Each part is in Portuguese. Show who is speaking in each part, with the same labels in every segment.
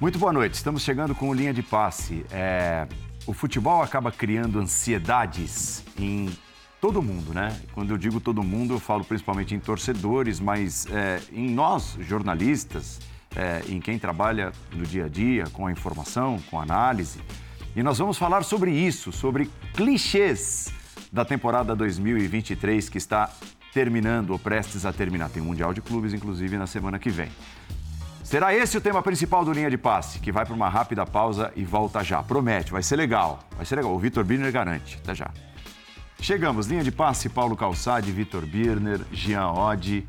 Speaker 1: Muito boa noite. Estamos chegando com linha de passe. É... O futebol acaba criando ansiedades em todo mundo, né? Quando eu digo todo mundo, eu falo principalmente em torcedores, mas é, em nós, jornalistas, é, em quem trabalha no dia a dia com a informação, com a análise. E nós vamos falar sobre isso, sobre clichês da temporada 2023 que está terminando ou prestes a terminar. Tem Mundial de Clubes, inclusive, na semana que vem. Será esse o tema principal do Linha de Passe, que vai para uma rápida pausa e volta já. Promete, vai ser legal. Vai ser legal. O Vitor Birner garante. Até já. Chegamos, linha de passe, Paulo Calçade, Vitor Birner, Jean Oddi.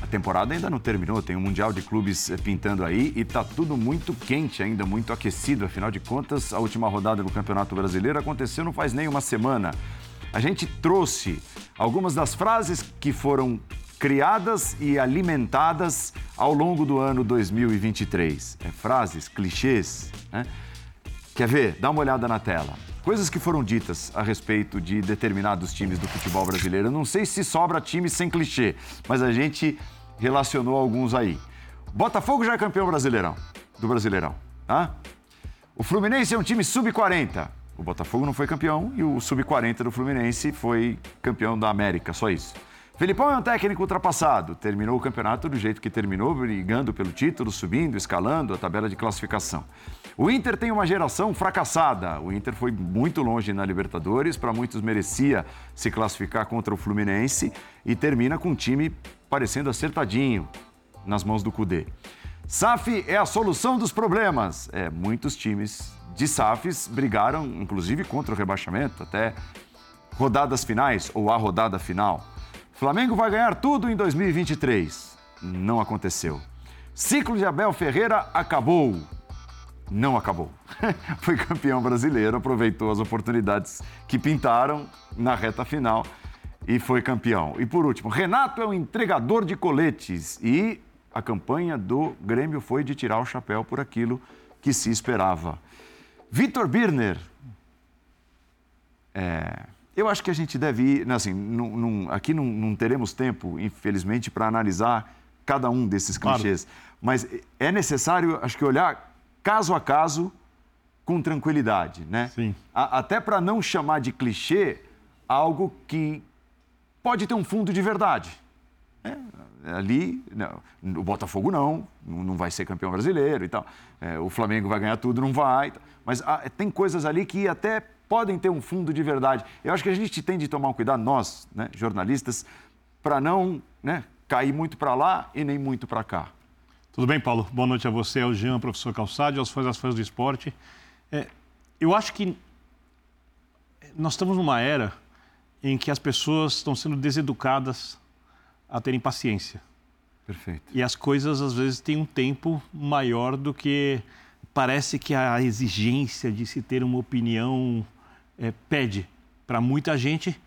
Speaker 1: A temporada ainda não terminou, tem um Mundial de Clubes eh, pintando aí e tá tudo muito quente ainda, muito aquecido. Afinal de contas, a última rodada do Campeonato Brasileiro aconteceu não faz nem uma semana. A gente trouxe algumas das frases que foram criadas e alimentadas ao longo do ano 2023. É, frases, clichês, né? Quer ver? Dá uma olhada na tela. Coisas que foram ditas a respeito de determinados times do futebol brasileiro. Não sei se sobra time sem clichê, mas a gente relacionou alguns aí. Botafogo já é campeão brasileirão, do Brasileirão, tá? O Fluminense é um time sub-40. O Botafogo não foi campeão e o sub-40 do Fluminense foi campeão da América, só isso. Felipão é um técnico ultrapassado. Terminou o campeonato do jeito que terminou, brigando pelo título, subindo, escalando a tabela de classificação. O Inter tem uma geração fracassada. O Inter foi muito longe na Libertadores, para muitos merecia se classificar contra o Fluminense e termina com um time parecendo acertadinho nas mãos do Cudê. SAF é a solução dos problemas. É, muitos times de SAFs brigaram, inclusive, contra o rebaixamento, até rodadas finais ou a rodada final. Flamengo vai ganhar tudo em 2023. Não aconteceu. Ciclo de Abel Ferreira acabou. Não acabou. Foi campeão brasileiro, aproveitou as oportunidades que pintaram na reta final e foi campeão. E por último, Renato é um entregador de coletes e a campanha do Grêmio foi de tirar o chapéu por aquilo que se esperava. Vitor Birner. É, eu acho que a gente deve ir, né, assim, num, num, aqui não, não, teremos tempo, infelizmente, para analisar cada um desses clichês. Claro. Mas é necessário, acho que, olhar caso a caso com tranquilidade, né?
Speaker 2: Sim.
Speaker 1: A, até para não chamar de clichê algo que pode ter um fundo de verdade. É, ali, não, o Botafogo não, não vai ser campeão brasileiro e tal. É, o Flamengo vai ganhar tudo, não vai. Mas ah, tem coisas ali que até podem ter um fundo de verdade. Eu acho que a gente tem de tomar um cuidado, nós, né, jornalistas, para não né, cair muito para lá e nem muito para cá.
Speaker 2: Tudo bem, Paulo? Boa noite a você, ao Jean, professor Calçade, aos fãs das fãs do esporte. É, eu acho que nós estamos numa era em que as pessoas estão sendo deseducadas a terem paciência.
Speaker 1: Perfeito.
Speaker 2: E as coisas, às vezes, têm um tempo maior do que parece que a exigência de se ter uma opinião é, pede para muita gente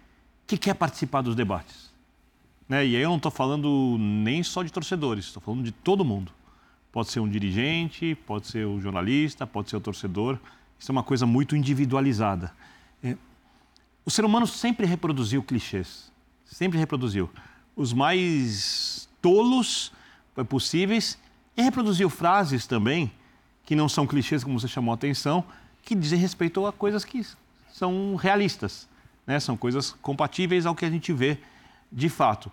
Speaker 2: que quer participar dos debates. Né? E aí eu não estou falando nem só de torcedores, estou falando de todo mundo. Pode ser um dirigente, pode ser um jornalista, pode ser o torcedor. Isso é uma coisa muito individualizada. É, o ser humano sempre reproduziu clichês, sempre reproduziu. Os mais tolos possíveis e reproduziu frases também que não são clichês, como você chamou a atenção, que dizem respeito a coisas que são realistas, né? são coisas compatíveis ao que a gente vê de fato.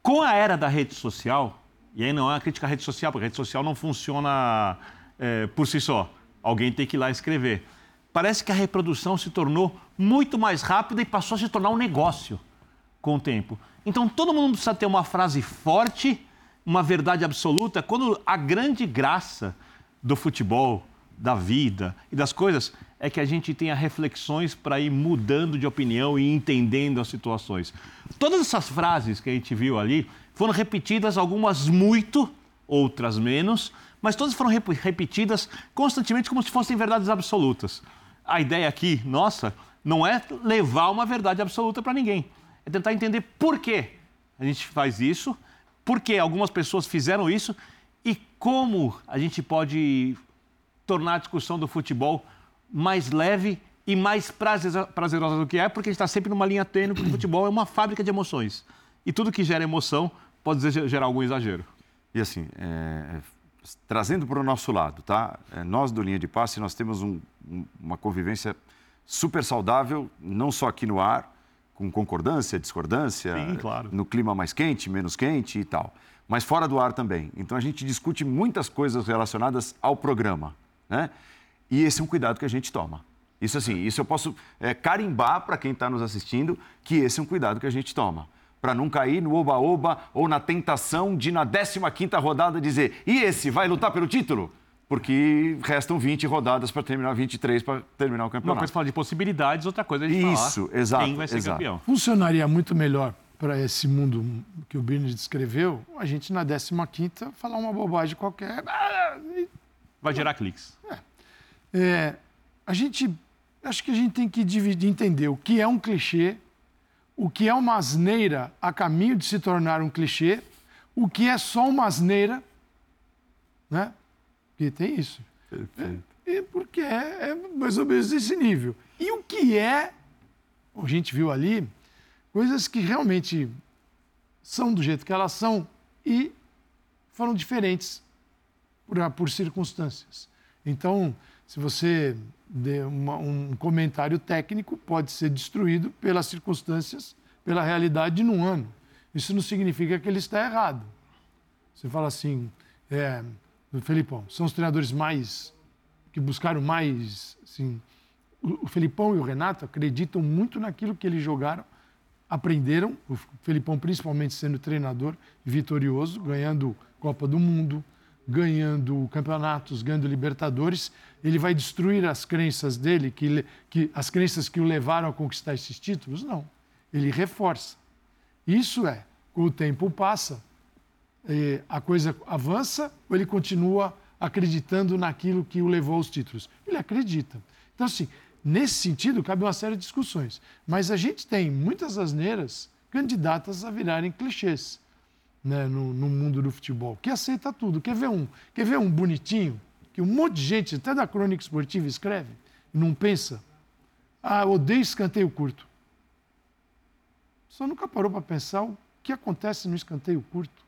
Speaker 2: Com a era da rede social, e aí não é uma crítica à rede social, porque a rede social não funciona é, por si só, alguém tem que ir lá escrever. Parece que a reprodução se tornou muito mais rápida e passou a se tornar um negócio com o tempo. Então todo mundo precisa ter uma frase forte, uma verdade absoluta, quando a grande graça do futebol, da vida e das coisas é que a gente tenha reflexões para ir mudando de opinião e entendendo as situações. Todas essas frases que a gente viu ali foram repetidas, algumas muito, outras menos, mas todas foram rep repetidas constantemente como se fossem verdades absolutas. A ideia aqui, nossa, não é levar uma verdade absoluta para ninguém. É tentar entender por que a gente faz isso, por que algumas pessoas fizeram isso e como a gente pode tornar a discussão do futebol mais leve e mais prazerosa do que é, porque a gente está sempre numa linha tênue, porque o futebol é uma fábrica de emoções. E tudo que gera emoção pode gerar algum exagero.
Speaker 1: E assim, é, trazendo para o nosso lado, tá? É, nós do Linha de Passe, nós temos um, uma convivência super saudável, não só aqui no ar, com concordância, discordância,
Speaker 2: Sim, claro.
Speaker 1: no clima mais quente, menos quente e tal, mas fora do ar também. Então a gente discute muitas coisas relacionadas ao programa, né? E esse é um cuidado que a gente toma. Isso assim, isso eu posso é, carimbar para quem está nos assistindo que esse é um cuidado que a gente toma. Para não cair no oba-oba ou na tentação de, na 15ª rodada, dizer e esse vai lutar pelo título? porque restam 20 rodadas para terminar, 23 para terminar o campeonato.
Speaker 2: Uma coisa é falar de possibilidades, outra coisa é de
Speaker 1: Isso,
Speaker 2: falar
Speaker 1: exato,
Speaker 2: quem vai ser
Speaker 1: exato.
Speaker 2: campeão.
Speaker 3: Funcionaria muito melhor para esse mundo que o Birne descreveu, a gente na 15ª falar uma bobagem qualquer. ah,
Speaker 2: Vai gerar cliques.
Speaker 3: É, a gente, acho que a gente tem que dividir, entender o que é um clichê, o que é uma asneira a caminho de se tornar um clichê, o que é só uma asneira, né? Porque tem isso. É, é porque é, é mais ou menos esse nível. E o que é, a gente viu ali, coisas que realmente são do jeito que elas são e foram diferentes por, por circunstâncias. Então, se você der uma, um comentário técnico, pode ser destruído pelas circunstâncias, pela realidade num ano. Isso não significa que ele está errado. Você fala assim, é, Felipão, são os treinadores mais que buscaram mais, assim, o, o Felipão e o Renato acreditam muito naquilo que eles jogaram, aprenderam, o Felipão principalmente sendo treinador vitorioso, ganhando Copa do Mundo, ganhando campeonatos, ganhando Libertadores, ele vai destruir as crenças dele, que, que as crenças que o levaram a conquistar esses títulos? Não. Ele reforça. Isso é, o tempo passa, eh, a coisa avança ou ele continua acreditando naquilo que o levou aos títulos? Ele acredita. Então, assim, nesse sentido, cabe uma série de discussões. Mas a gente tem muitas asneiras candidatas a virarem clichês né, no, no, mundo do futebol, que aceita tudo. Quer ver, um, quer ver um bonitinho, que um monte de gente, até da crônica esportiva, escreve e não pensa? Ah, odeio escanteio curto. Só nunca parou para pensar o que acontece no escanteio curto.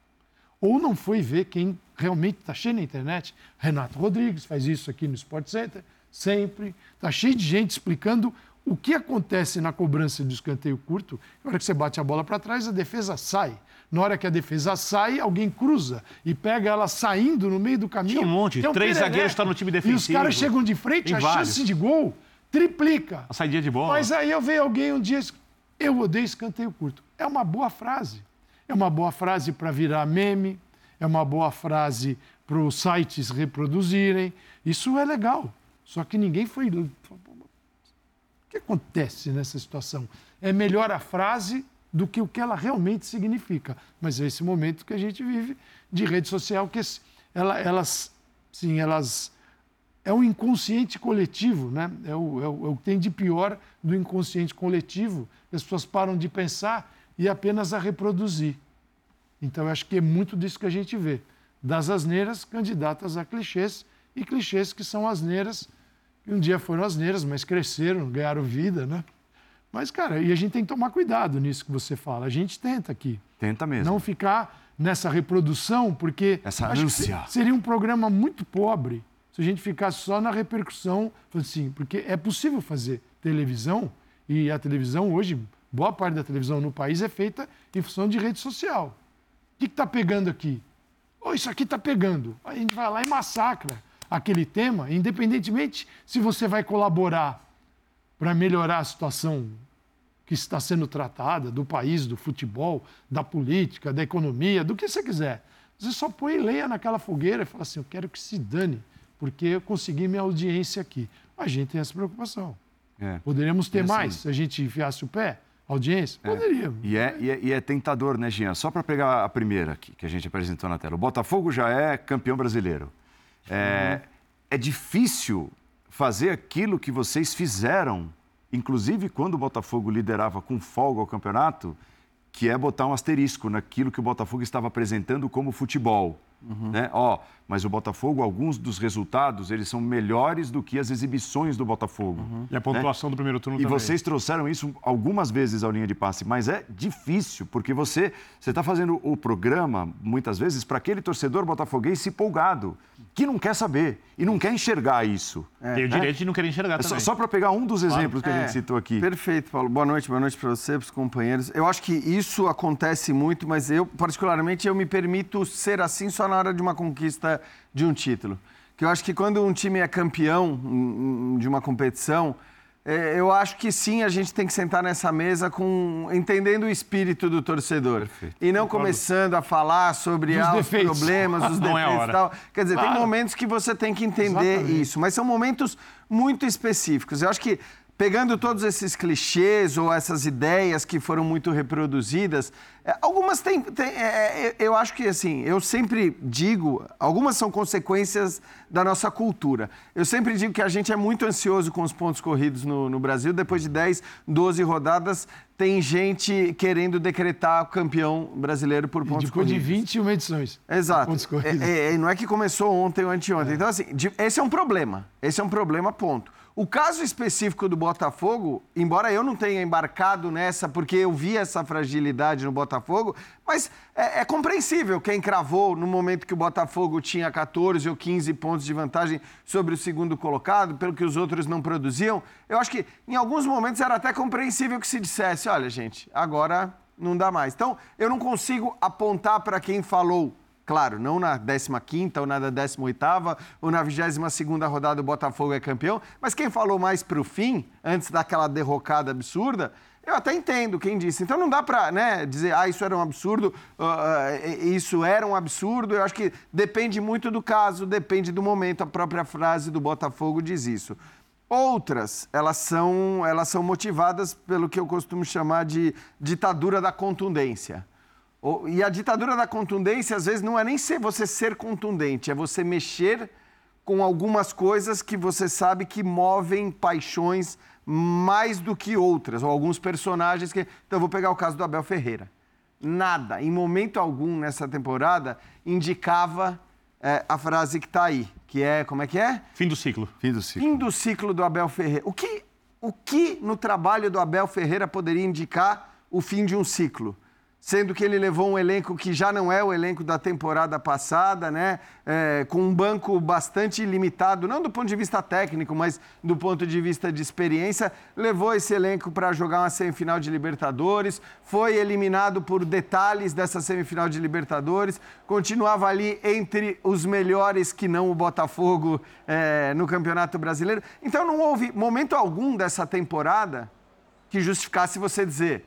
Speaker 3: Ou não foi ver quem realmente está cheio na internet. Renato Rodrigues faz isso aqui no Sport Center, sempre. Está cheio de gente explicando o que acontece na cobrança do escanteio curto. Na hora que você bate a bola para trás, a defesa sai. Na hora que a defesa sai, alguém cruza e pega ela saindo no meio do caminho.
Speaker 2: Tinha um monte,
Speaker 3: um
Speaker 2: três zagueiros estão no time defensivo.
Speaker 3: E os caras chegam de frente,
Speaker 2: Tem
Speaker 3: a
Speaker 2: vários.
Speaker 3: chance de gol triplica.
Speaker 2: A saída de bola.
Speaker 3: Mas aí eu vejo alguém um dia, eu odeio escanteio curto. É uma boa frase. É uma boa frase para virar meme, é uma boa frase para os sites reproduzirem. Isso é legal. Só que ninguém foi. O que acontece nessa situação? É melhor a frase do que o que ela realmente significa. Mas é esse momento que a gente vive de rede social, que ela, elas, sim, elas é um inconsciente coletivo, né? É o, é, o, é o que tem de pior do inconsciente coletivo. As pessoas param de pensar e apenas a reproduzir. Então, eu acho que é muito disso que a gente vê. Das asneiras candidatas a clichês e clichês que são asneiras, que um dia foram asneiras, mas cresceram, ganharam vida, né? Mas, cara, e a gente tem que tomar cuidado nisso que você fala. A gente tenta aqui.
Speaker 1: Tenta mesmo.
Speaker 3: Não ficar nessa reprodução, porque.
Speaker 1: Essa ânsia.
Speaker 3: Seria um programa muito pobre se a gente ficasse só na repercussão, assim, porque é possível fazer televisão, e a televisão hoje, boa parte da televisão no país é feita em função de rede social. O que está pegando aqui? Oh, isso aqui está pegando. Aí a gente vai lá e massacra aquele tema, independentemente se você vai colaborar para melhorar a situação que está sendo tratada do país, do futebol, da política, da economia, do que você quiser. Você só põe lenha naquela fogueira e fala assim: eu quero que se dane, porque eu consegui minha audiência aqui. A gente tem essa preocupação.
Speaker 1: É.
Speaker 3: Poderíamos ter
Speaker 1: E assim-
Speaker 3: mais se a gente enfiasse o pé? Audiência? Poderíamos.
Speaker 1: E é, e, é, e é tentador, né, Jean? Só para pegar a primeira aqui, que a gente apresentou na tela. O Botafogo já é campeão brasileiro. É, é difícil fazer aquilo que vocês fizeram, inclusive quando o Botafogo liderava com folga o campeonato, que é botar um asterisco naquilo que o Botafogo estava apresentando como futebol. Uhum. Né? Ó, mas o Botafogo, alguns dos resultados, eles são melhores do que as exibições do Botafogo. Uhum.
Speaker 2: E a pontuação né? do primeiro turno
Speaker 1: e
Speaker 2: também.
Speaker 1: E vocês trouxeram isso algumas vezes ao linha de passe, mas é difícil, porque você está fazendo o programa, muitas vezes, para aquele torcedor botafoguense empolgado, que não quer saber e não quer enxergar isso.
Speaker 2: É. Tem o direito de não querer enxergar é
Speaker 1: também. Só, só para pegar um dos exemplos claro. que a gente é. citou aqui.
Speaker 4: Perfeito, Paulo. Boa noite, boa noite para você, para os companheiros. Eu acho que isso acontece muito, mas eu, particularmente, eu me permito ser assim só na hora de uma conquista de um título. Que eu acho que quando um time é campeão de uma competição, é, eu acho que sim, a gente tem que sentar nessa mesa com entendendo o espírito do torcedor. Perfeito. E não Concordo. começando a falar sobre ah, os problemas, os não defeitos é e tal. Quer dizer, claro. tem momentos que você tem que entender Exatamente. isso, mas são momentos muito específicos. Eu acho que pegando todos esses clichês ou essas ideias que foram muito reproduzidas, é, algumas têm. Tem, é, é, eu acho que, assim, eu sempre digo, algumas são consequências da nossa cultura. Eu sempre digo que a gente é muito ansioso com os pontos corridos no, no Brasil. Depois de 10, 12 rodadas, tem gente querendo decretar o campeão brasileiro por pontos
Speaker 3: depois
Speaker 4: corridos.
Speaker 3: Depois de 21 edições.
Speaker 4: Exato. É, é, não é que começou ontem ou anteontem. Então, assim, esse é um problema. Esse é um problema, ponto. O caso específico do Botafogo, embora eu não tenha embarcado nessa porque eu vi essa fragilidade no Botafogo, mas é, é, compreensível quem cravou no momento que o Botafogo tinha 14 ou 15 pontos de vantagem sobre o segundo colocado, pelo que os outros não produziam. Eu acho que em alguns momentos era até compreensível que se dissesse: olha, gente, agora não dá mais. Então, eu não consigo apontar para quem falou Claro, não na 15ª ou na 18ª ou na 22ª rodada o Botafogo é campeão, mas quem falou mais para o fim, antes daquela derrocada absurda, eu até entendo quem disse. Então não dá para né, dizer, ah, isso era um absurdo, uh, isso era um absurdo. Eu acho que depende muito do caso, depende do momento. A própria frase do Botafogo diz isso. Outras, elas são, elas são motivadas pelo que eu costumo chamar de ditadura da contundência. E a ditadura da contundência, às vezes, não é nem ser você ser contundente, é você mexer com algumas coisas que você sabe que movem paixões mais do que outras, ou alguns personagens que. Então, eu vou pegar o caso do Abel Ferreira. Nada, em momento algum nessa temporada, indicava é, a frase que está aí, que é. Como é que é?
Speaker 2: Fim do ciclo.
Speaker 4: Fim do ciclo. Fim do ciclo do Abel Ferreira. O que, o que no trabalho do Abel Ferreira poderia indicar o fim de um ciclo? Sendo que ele levou um elenco que já não é o elenco da temporada passada, né? É, com um banco bastante limitado, não do ponto de vista técnico, mas do ponto de vista de experiência, levou esse elenco para jogar uma semifinal de Libertadores, foi eliminado por detalhes dessa semifinal de Libertadores, continuava ali entre os melhores que não o Botafogo é, no Campeonato Brasileiro. Então não houve momento algum dessa temporada que justificasse você dizer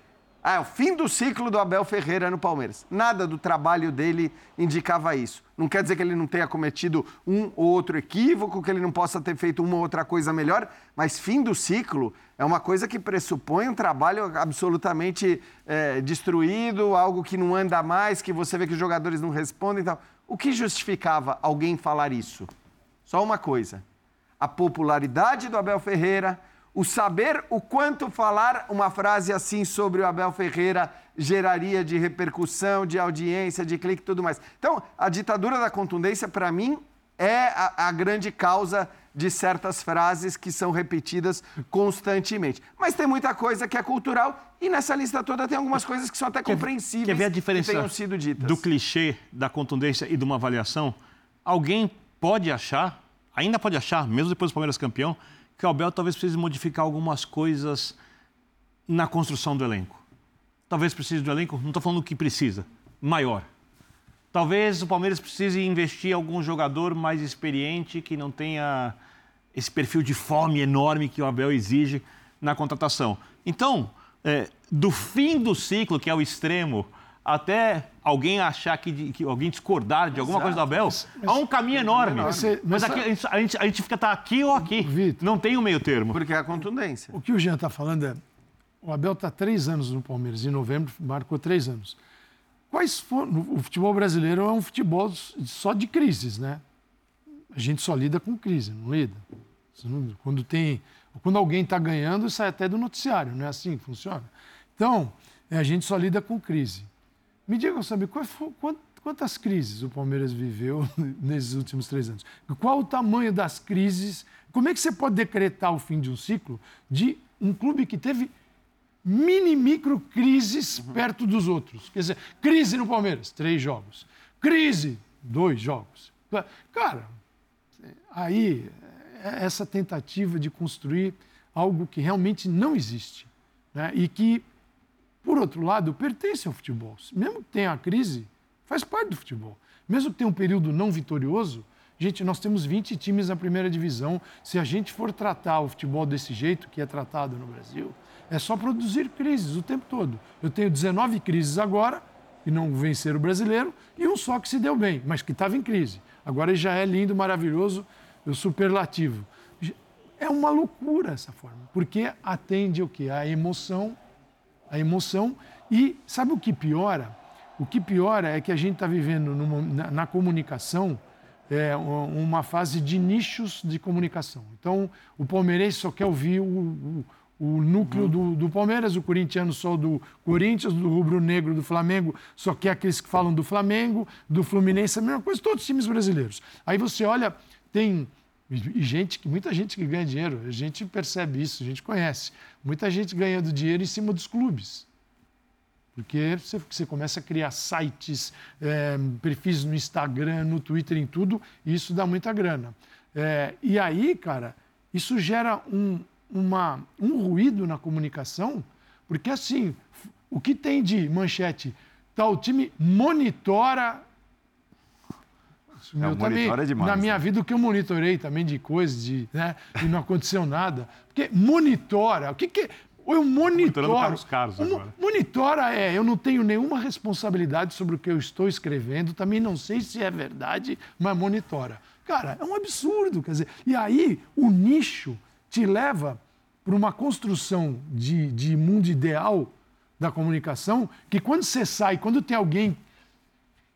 Speaker 4: ah, é o fim do ciclo do Abel Ferreira no Palmeiras. Nada do trabalho dele indicava isso. Não quer dizer que ele não tenha cometido um ou outro equívoco, que ele não possa ter feito uma ou outra coisa melhor, mas fim do ciclo é uma coisa que pressupõe um trabalho absolutamente é, destruído, algo que não anda mais, que você vê que os jogadores não respondem e tal. O que justificava alguém falar isso? Só uma coisa: a popularidade do Abel Ferreira o saber o quanto falar uma frase assim sobre o Abel Ferreira geraria de repercussão, de audiência, de clique e tudo mais. Então, a ditadura da contundência, para mim, é a, a, grande causa de certas frases que são repetidas constantemente. Mas tem muita coisa que é cultural e nessa lista toda tem algumas coisas que são até compreensíveis
Speaker 2: quer ver a diferença
Speaker 4: que tenham sido ditas.
Speaker 2: Do clichê, da contundência e de uma avaliação? Alguém pode achar, ainda pode achar, mesmo depois do Palmeiras campeão, que o Abel talvez precise modificar algumas coisas na construção do elenco. Talvez precise do elenco, não estou falando que precisa, maior. Talvez o Palmeiras precise investir em algum jogador mais experiente que não tenha esse perfil de fome enorme que o Abel exige na contratação. Então, é, do fim do ciclo, que é o extremo, até alguém achar que, que alguém discordar de alguma Exato. coisa do Abel, mas, há um caminho enorme. Mas, mas, mas aqui, a, gente, a, gente, a gente fica tá aqui ou aqui. Vitor, não tem o um meio termo.
Speaker 4: Porque é a contundência.
Speaker 3: O que o Jean está falando é, o Abel está três anos no Palmeiras, em novembro marcou três anos. Quais foram, o futebol brasileiro é um futebol só de crises, né? A gente só lida com crise, não lida? Quando tem, quando alguém está ganhando, sai até do noticiário, não é assim que funciona? Então, a gente só lida com crise. Me digam, sabe, quantas crises o Palmeiras viveu nesses últimos três anos? Qual o tamanho das crises? Como é que você pode decretar o fim de um ciclo de um clube que teve mini, micro crises uhum. perto dos outros? Quer dizer, crise no Palmeiras, três jogos. Crise, dois jogos. Cara, aí, é essa tentativa de construir algo que realmente não existe né? e que, por outro lado, pertence ao futebol. Mesmo que tenha a crise, faz parte do futebol. Mesmo que tenha um período não vitorioso, gente, nós temos 20 times na primeira divisão. Se a gente for tratar o futebol desse jeito que é tratado no Brasil, é só produzir crises o tempo todo. Eu tenho 19 crises agora, e não vencer o brasileiro, e um só que se deu bem, mas que estava em crise. Agora já é lindo, maravilhoso, superlativo. É uma loucura essa forma, porque atende o que? A emoção, a emoção. E sabe o que piora? O que piora é que a gente está vivendo numa, na, na, comunicação é, uma fase de nichos de comunicação. Então, o palmeirense só quer ouvir o, o, o núcleo uhum. do, do, Palmeiras, o corintiano só do Corinthians, do rubro-negro do Flamengo, só quer aqueles que falam do Flamengo, do Fluminense, a mesma coisa, todos os times brasileiros. Aí você olha, tem e gente, muita gente que ganha dinheiro, a gente percebe isso, a gente conhece. Muita gente ganhando dinheiro em cima dos clubes. Porque você, você começa a criar sites, é, perfis no Instagram, no Twitter, em tudo, e isso dá muita grana. É, e aí, cara, isso gera um, uma, um ruído na comunicação, porque assim, o que tem de manchete? Tal time monitora
Speaker 1: não, também, é demais,
Speaker 3: na minha né? vida, o que eu monitorei também de coisas, de, né, e não aconteceu nada. Porque monitora, o que, que eu monitoro.
Speaker 2: Carlos Carlos agora.
Speaker 3: Monitora é, eu não tenho nenhuma responsabilidade sobre o que eu estou escrevendo, também não sei se é verdade, mas monitora. Cara, é um absurdo, quer dizer. E aí o nicho te leva para uma construção de, de mundo ideal da comunicação, que quando você sai, quando tem alguém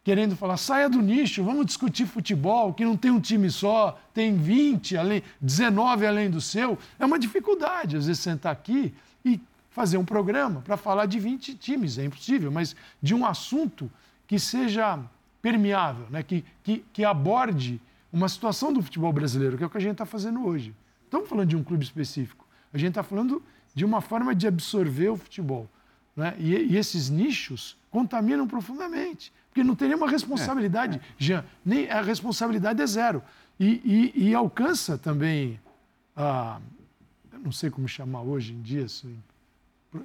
Speaker 3: querendo falar, saia do nicho, vamos discutir futebol, que não tem um time só, tem 20, além, 19 além do seu. É uma dificuldade, às vezes, sentar aqui e fazer um programa para falar de 20 times. É impossível, mas de um assunto que seja permeável, né? que, que, que aborde uma situação do futebol brasileiro, que é o que a gente está fazendo hoje. Estamos falando de um clube específico. A gente está falando de uma forma de absorver o futebol. Né? E, e esses nichos contaminam profundamente. Porque não tem nenhuma responsabilidade, é, é. Jean. Nem, a responsabilidade é zero. E, e, e alcança também a. não sei como chamar hoje em dia isso, em,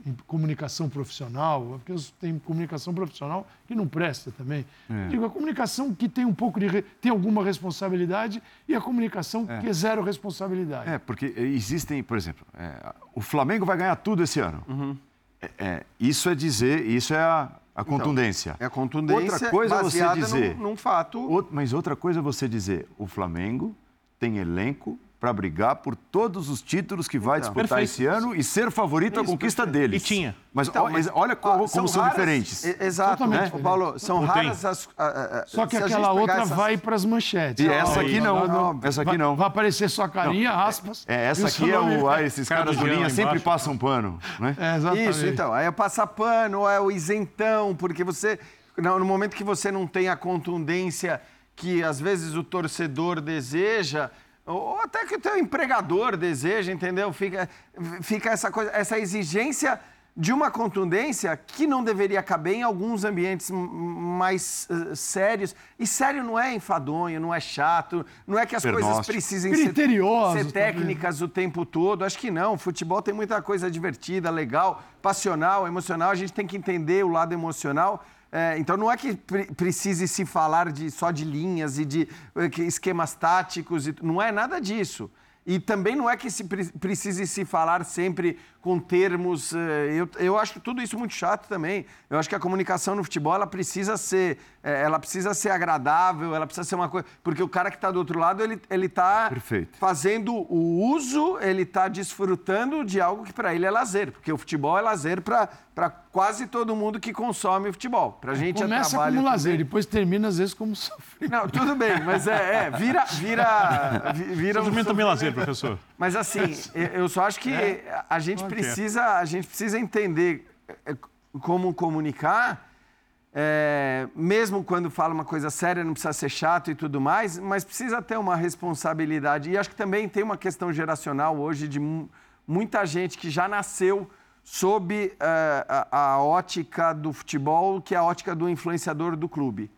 Speaker 3: em comunicação profissional, porque tem comunicação profissional que não presta também. É. Digo, a comunicação que tem um pouco de. tem alguma responsabilidade e a comunicação é. que é zero responsabilidade.
Speaker 1: É, porque existem, por exemplo, é, o Flamengo vai ganhar tudo esse ano. Uhum. É, é, isso é dizer, isso é a, a então, contundência.
Speaker 4: Então, é a contundência
Speaker 1: outra coisa é você dizer,
Speaker 4: num, num fato.
Speaker 1: Mas outra coisa é você dizer, o Flamengo tem elenco para brigar por todos os títulos que vai então, disputar perfeito. esse ano e ser favorito à conquista perfeito. deles.
Speaker 2: E tinha.
Speaker 1: Mas, então, mas olha como, são, são raras, diferentes.
Speaker 4: Exato, né? Paulo, são raras as.
Speaker 3: só que aquela outra essas... vai para as manchetes.
Speaker 1: E essa aqui não. não. Essa aqui não.
Speaker 3: Vai aparecer sua carinha, não. aspas.
Speaker 1: É, essa aqui é o. Ah, esses caras do linha sempre passam pano. Né?
Speaker 4: É, exatamente. Isso, então. Aí é passar pano, é o isentão, porque você. No momento que você não tem a contundência que às vezes o torcedor deseja, ou até que o teu empregador deseja, entendeu? Fica, fica essa coisa, essa exigência de uma contundência que não deveria caber em alguns ambientes mais uh, sérios. E sério não é enfadonho, não é chato, não é que as coisas precisem ser, ser técnicas também. o tempo todo. Acho que não. Futebol tem muita coisa divertida, legal, passional, emocional. A gente tem que entender o lado emocional é, então não é que pre precise se falar de, só de linhas e de uh, esquemas táticos, e, não é nada disso. E também não é que se pre precise se falar sempre com termos. Eh, eu, eu acho tudo isso muito chato também. Eu acho que a comunicação no futebol ela precisa ser, eh, ela precisa ser agradável, ela precisa ser uma coisa. Porque o cara que está do outro lado, ele está fazendo o uso, ele está desfrutando de algo que para ele é lazer. Porque o futebol é lazer para quase todo mundo que consome o futebol. Para a gente
Speaker 3: Começa
Speaker 4: é trabalho.
Speaker 3: como lazer, depois termina às vezes como sofrimento.
Speaker 4: Não, tudo bem, mas é, é vira. vira, vira
Speaker 2: um também é lazer, professor.
Speaker 4: Mas assim, eu só acho que é. a gente precisa, a gente precisa entender é, como comunicar é, mesmo quando fala uma coisa séria, não precisa ser chato e tudo mais, mas precisa ter uma responsabilidade. E acho que também tem uma questão geracional hoje de muita gente que já nasceu sob uh, a, a, ótica do futebol, que é a ótica do influenciador do clube.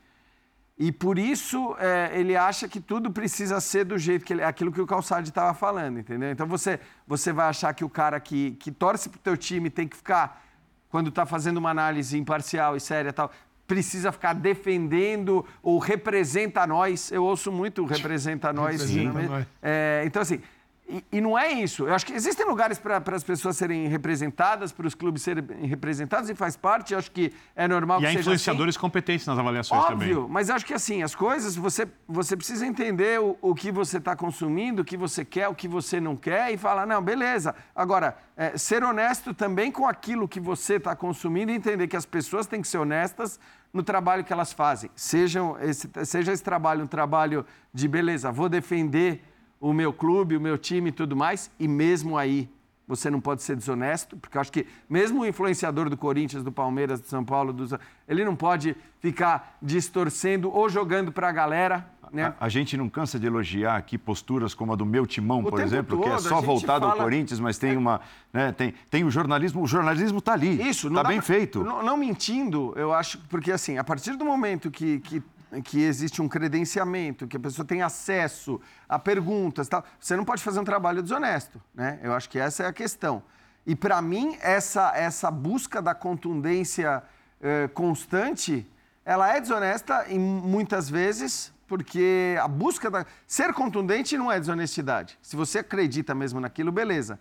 Speaker 4: E por isso é, ele acha que tudo precisa ser do jeito que ele, aquilo que o Calçade estava falando, entendeu? Então você, você vai achar que o cara que, que torce para o teu time tem que ficar, quando está fazendo uma análise imparcial e séria tal, precisa ficar defendendo ou representa nós. Eu ouço muito representa nós. Representa nós. É, então, assim, e, e, não é isso. Eu acho que existem lugares para as pessoas serem representadas, para os clubes serem representados, e faz parte, eu acho que é normal
Speaker 2: e
Speaker 4: que
Speaker 2: há influenciadores
Speaker 4: assim.
Speaker 2: competentes nas avaliações
Speaker 4: Óbvio,
Speaker 2: também.
Speaker 4: Óbvio, mas acho que assim, as coisas, você, você precisa entender o, o que você está consumindo, o que você quer, o que você não quer, e falar, não, beleza. Agora, é, ser honesto também com aquilo que você está consumindo e entender que as pessoas têm que ser honestas no trabalho que elas fazem. Sejam esse, seja esse trabalho um trabalho de, beleza, vou defender o meu clube, o meu time e tudo mais, e mesmo aí você não pode ser desonesto, porque eu acho que mesmo o influenciador do Corinthians, do Palmeiras, do São Paulo, do... ele não pode ficar distorcendo ou jogando para a galera. Né?
Speaker 1: A, a, gente não cansa de elogiar aqui posturas como a do meu timão, o por exemplo, todo, que é só voltado fala... ao Corinthians, mas tem uma. Né, tem, tem o jornalismo, o jornalismo está ali. Isso, está bem pra... feito.
Speaker 4: Não, não, mentindo, eu acho, porque assim, a partir do momento que, que que existe um credenciamento, que a pessoa tem acesso a perguntas, tal, você não pode fazer um trabalho desonesto, né? Eu acho que essa é a questão. E para mim essa essa busca da contundência eh, constante, ela é desonesta em muitas vezes porque a busca da ser contundente não é desonestidade. Se você acredita mesmo naquilo, beleza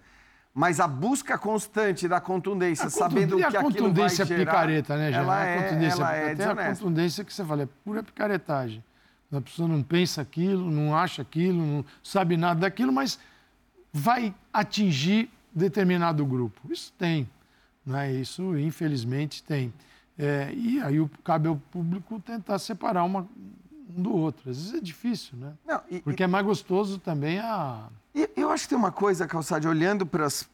Speaker 4: mas a busca constante da contundência, sabendo que aquilo vai gerar...
Speaker 3: a contundência
Speaker 4: é
Speaker 3: picareta, né, Geraldo?
Speaker 4: Ela é, a contundência, ela é
Speaker 3: Tem a contundência que você fala, é pura picaretagem. A pessoa não pensa aquilo, não acha aquilo, não sabe nada daquilo, mas vai atingir determinado grupo. Isso tem, né? isso infelizmente tem. É, e aí cabe ao público tentar separar uma, um do outro. Às vezes é difícil, né? Não, e, Porque é mais gostoso também a
Speaker 4: e eu acho que tem uma coisa, Calçade, olhando para as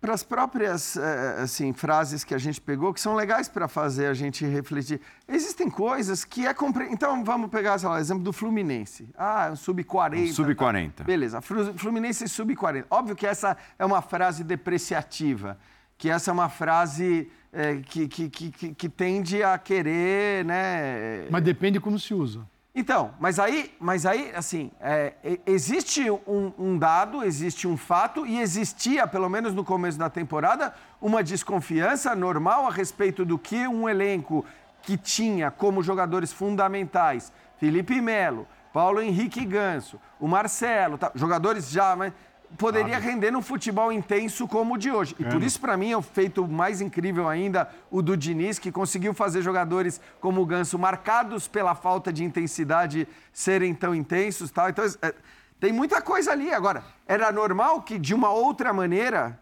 Speaker 4: para as próprias eh, assim, frases que a gente pegou, que são legais para fazer a gente refletir. Existem coisas que é compre... Então, vamos pegar o exemplo do Fluminense. Ah, sub-40.
Speaker 1: Sub-40.
Speaker 4: Tá. Beleza, Fluminense sub-40. Óbvio que essa é uma frase depreciativa, que essa é uma frase é, que, que, que, que, tende a querer, né...
Speaker 3: Mas depende como se usa.
Speaker 4: Então, mas aí, mas aí assim, é, existe um, um, dado, existe um fato e existia, pelo menos no começo da temporada, uma desconfiança normal a respeito do que um elenco que tinha como jogadores fundamentais Felipe Melo, Paulo Henrique Ganso, o Marcelo, tá, jogadores já, mas poderia render num futebol intenso como o de hoje. E por isso, para mim, é o feito mais incrível ainda o do Diniz, que conseguiu fazer jogadores como o Ganso, marcados pela falta de intensidade, serem tão intensos. Tal. Então, é, tem muita coisa ali. Agora, era normal que, de uma outra maneira,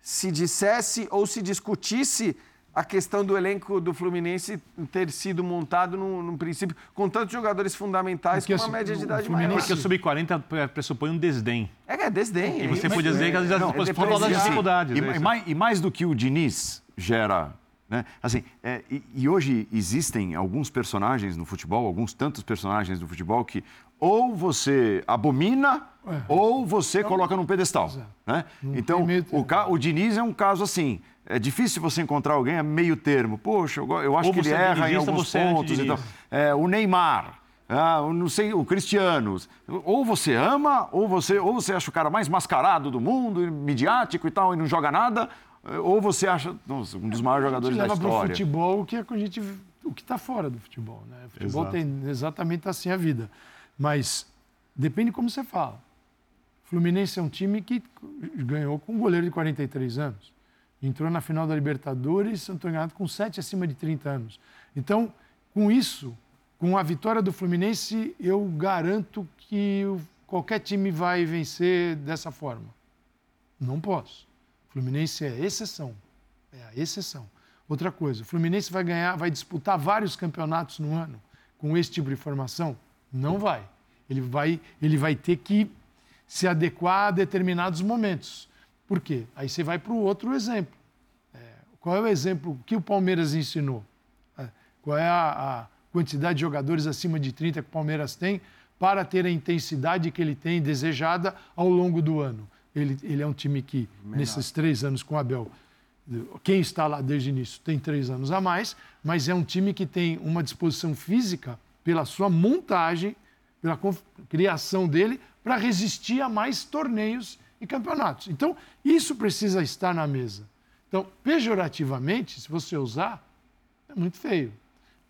Speaker 4: se dissesse ou se discutisse a questão do elenco do Fluminense ter sido montado num, num princípio com tantos jogadores fundamentais
Speaker 2: porque
Speaker 4: com uma média de idade maior.
Speaker 2: Porque o sub-40 pressupõe um desdém.
Speaker 4: É, é desdém.
Speaker 2: E você podia dizer que às vezes é, por causa das dificuldades.
Speaker 1: E, é mais, e mais do que o Diniz gera né? Assim, é, e, e, hoje existem alguns personagens no futebol, alguns tantos personagens do futebol que ou você abomina é. ou você então, coloca num pedestal. Né? Então, o, o Diniz é um caso assim. É difícil você encontrar alguém a meio termo. Poxa, eu, eu acho ou que ele erra em alguns pontos. Então, é, o Neymar. Ah, não sei, o Cristiano. Ou você ama, ou você, ou você acha o cara mais mascarado do mundo, midiático e tal, e não joga nada, ou você acha nossa, um dos maiores jogadores da história. leva para o
Speaker 3: futebol o que a gente, o que está fora do futebol, né? O futebol Exato. tem exatamente assim a vida, mas depende como você fala. Fluminense é um time que ganhou com um goleiro de 43 anos entrou na final da Libertadores, estou enganado, com sete acima de 30 anos. Então, com isso, com a vitória do Fluminense, eu garanto que qualquer time vai vencer dessa forma. Não posso. Fluminense é exceção. É a exceção. Outra coisa, o Fluminense vai ganhar, vai disputar vários campeonatos no ano com esse tipo de formação? Não vai. Ele vai, ele vai ter que se adequar a determinados momentos. Por quê? Aí você vai para o outro exemplo. É, qual é o exemplo que o Palmeiras ensinou? É, qual é a, a quantidade de jogadores acima de 30 que o Palmeiras tem para ter a intensidade que ele tem desejada ao longo do ano. Ele, ele é um time que, Menor. nesses três anos com o Abel, quem está lá desde o início tem três anos a mais, mas é um time que tem uma disposição física pela sua montagem, pela criação dele, para resistir a mais torneios e campeonatos. Então, isso precisa estar na mesa. Então, pejorativamente, se você usar, é muito feio.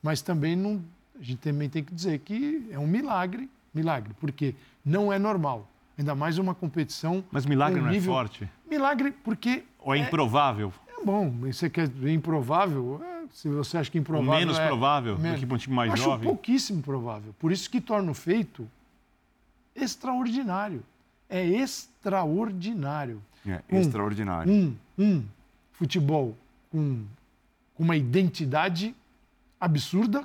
Speaker 3: Mas também não, a gente também tem que dizer que é um milagre, milagre, porque não é normal. Ainda mais uma competição.
Speaker 2: Mas milagre um não é nível... é forte?
Speaker 3: Milagre porque.
Speaker 2: Ou é, é improvável?
Speaker 3: É bom, você quer ver improvável? É, se você acha que improvável.
Speaker 2: Ou menos
Speaker 3: é,
Speaker 2: provável menos. do que um time mais
Speaker 3: Acho
Speaker 2: jovem?
Speaker 3: pouquíssimo provável. Por isso que torna o feito extraordinário. É extraordinário.
Speaker 1: É, um, extraordinário.
Speaker 3: Um, um futebol com, com uma identidade absurda,